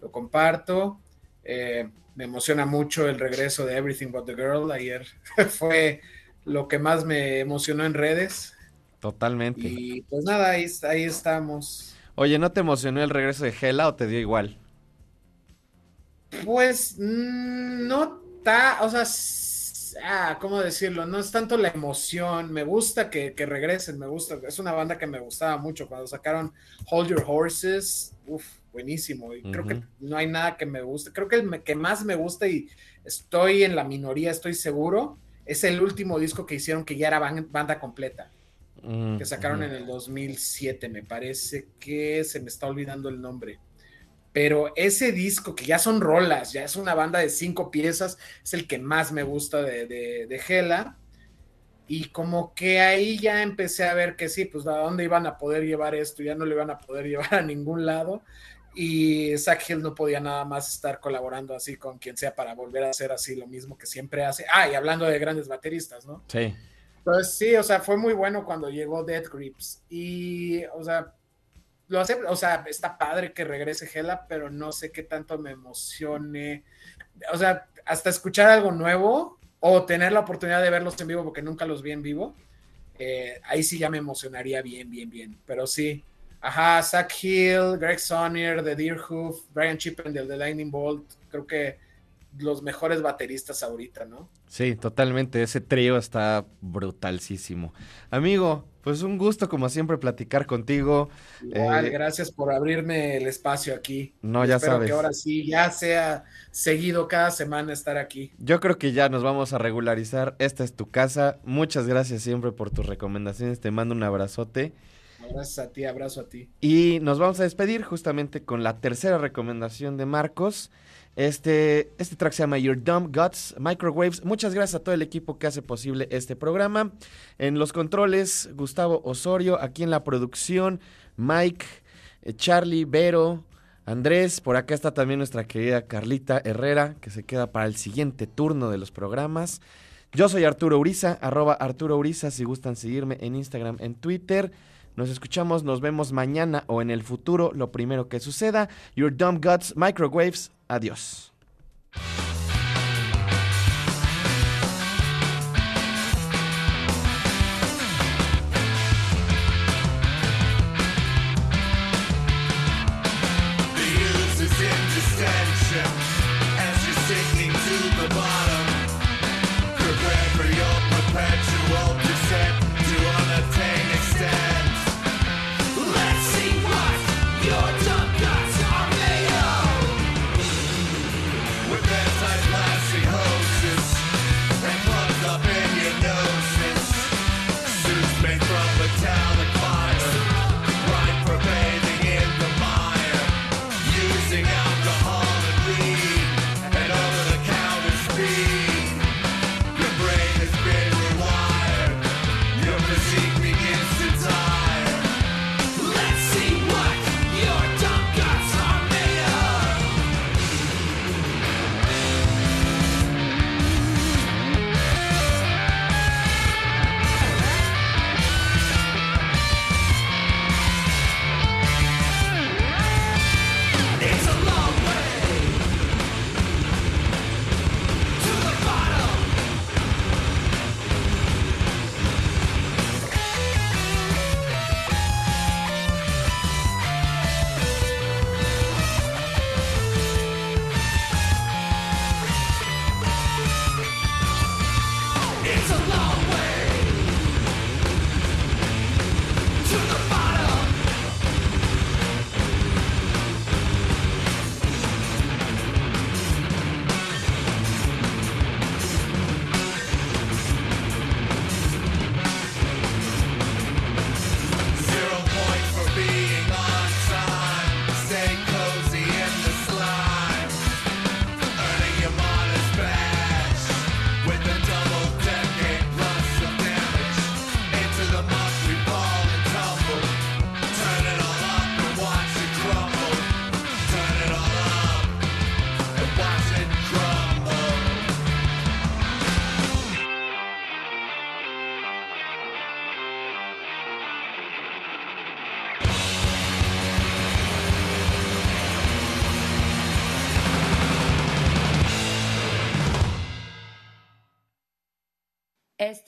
lo comparto. Eh, me emociona mucho el regreso de Everything But the Girl. Ayer fue lo que más me emocionó en redes. Totalmente. Y pues nada, ahí, ahí estamos. Oye, ¿no te emocionó el regreso de Hela o te dio igual? Pues mm, no está, o sea, ah, ¿cómo decirlo? No es tanto la emoción, me gusta que, regresen, me gusta, es una banda que me gustaba mucho cuando sacaron Hold Your Horses, uff, buenísimo, y creo que no hay nada que me guste, creo que el que más me gusta y estoy en la minoría, estoy seguro, es el último disco que hicieron que ya era banda completa, que sacaron en el 2007, me parece que se me está olvidando el nombre pero ese disco que ya son rolas, ya es una banda de cinco piezas, es el que más me gusta de, de, Gela. Y como que ahí ya empecé a ver que sí, pues a dónde iban a poder llevar esto, ya no le iban a poder llevar a ningún lado. Y Zach Hill no podía nada más estar colaborando así con quien sea para volver a hacer así lo mismo que siempre hace. Ah, y hablando de grandes bateristas, ¿no? Sí. Pues sí, o sea, fue muy bueno cuando llegó Dead Grips. Y, o sea, lo hace, o sea, está padre que regrese Gela, pero no sé qué tanto me emocione. O sea, hasta escuchar algo nuevo o tener la oportunidad de verlos en vivo, porque nunca los vi en vivo, eh, ahí sí ya me emocionaría bien, bien, bien. Pero sí, ajá, Zach Hill, Greg Sonnier de Deerhoof, Brian Chippen del The Lightning Bolt, creo que los mejores bateristas ahorita, ¿no? Sí, totalmente. Ese trío está brutalísimo. Amigo, pues un gusto como siempre platicar contigo. Igual, eh, gracias por abrirme el espacio aquí. No, ya Espero sabes. que ahora sí ya sea seguido cada semana estar aquí. Yo creo que ya nos vamos a regularizar. Esta es tu casa. Muchas gracias siempre por tus recomendaciones. Te mando un abrazote. Gracias a ti, abrazo a ti. Y nos vamos a despedir justamente con la tercera recomendación de Marcos. Este, este track se llama Your Dumb Guts Microwaves. Muchas gracias a todo el equipo que hace posible este programa. En los controles, Gustavo Osorio. Aquí en la producción, Mike, eh, Charlie, Vero, Andrés. Por acá está también nuestra querida Carlita Herrera, que se queda para el siguiente turno de los programas. Yo soy Arturo Uriza, arroba Arturo Uriza, si gustan seguirme en Instagram, en Twitter. Nos escuchamos, nos vemos mañana o en el futuro, lo primero que suceda. Your Dumb Guts Microwaves. Adiós.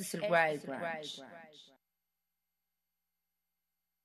Este es el Wild Branch.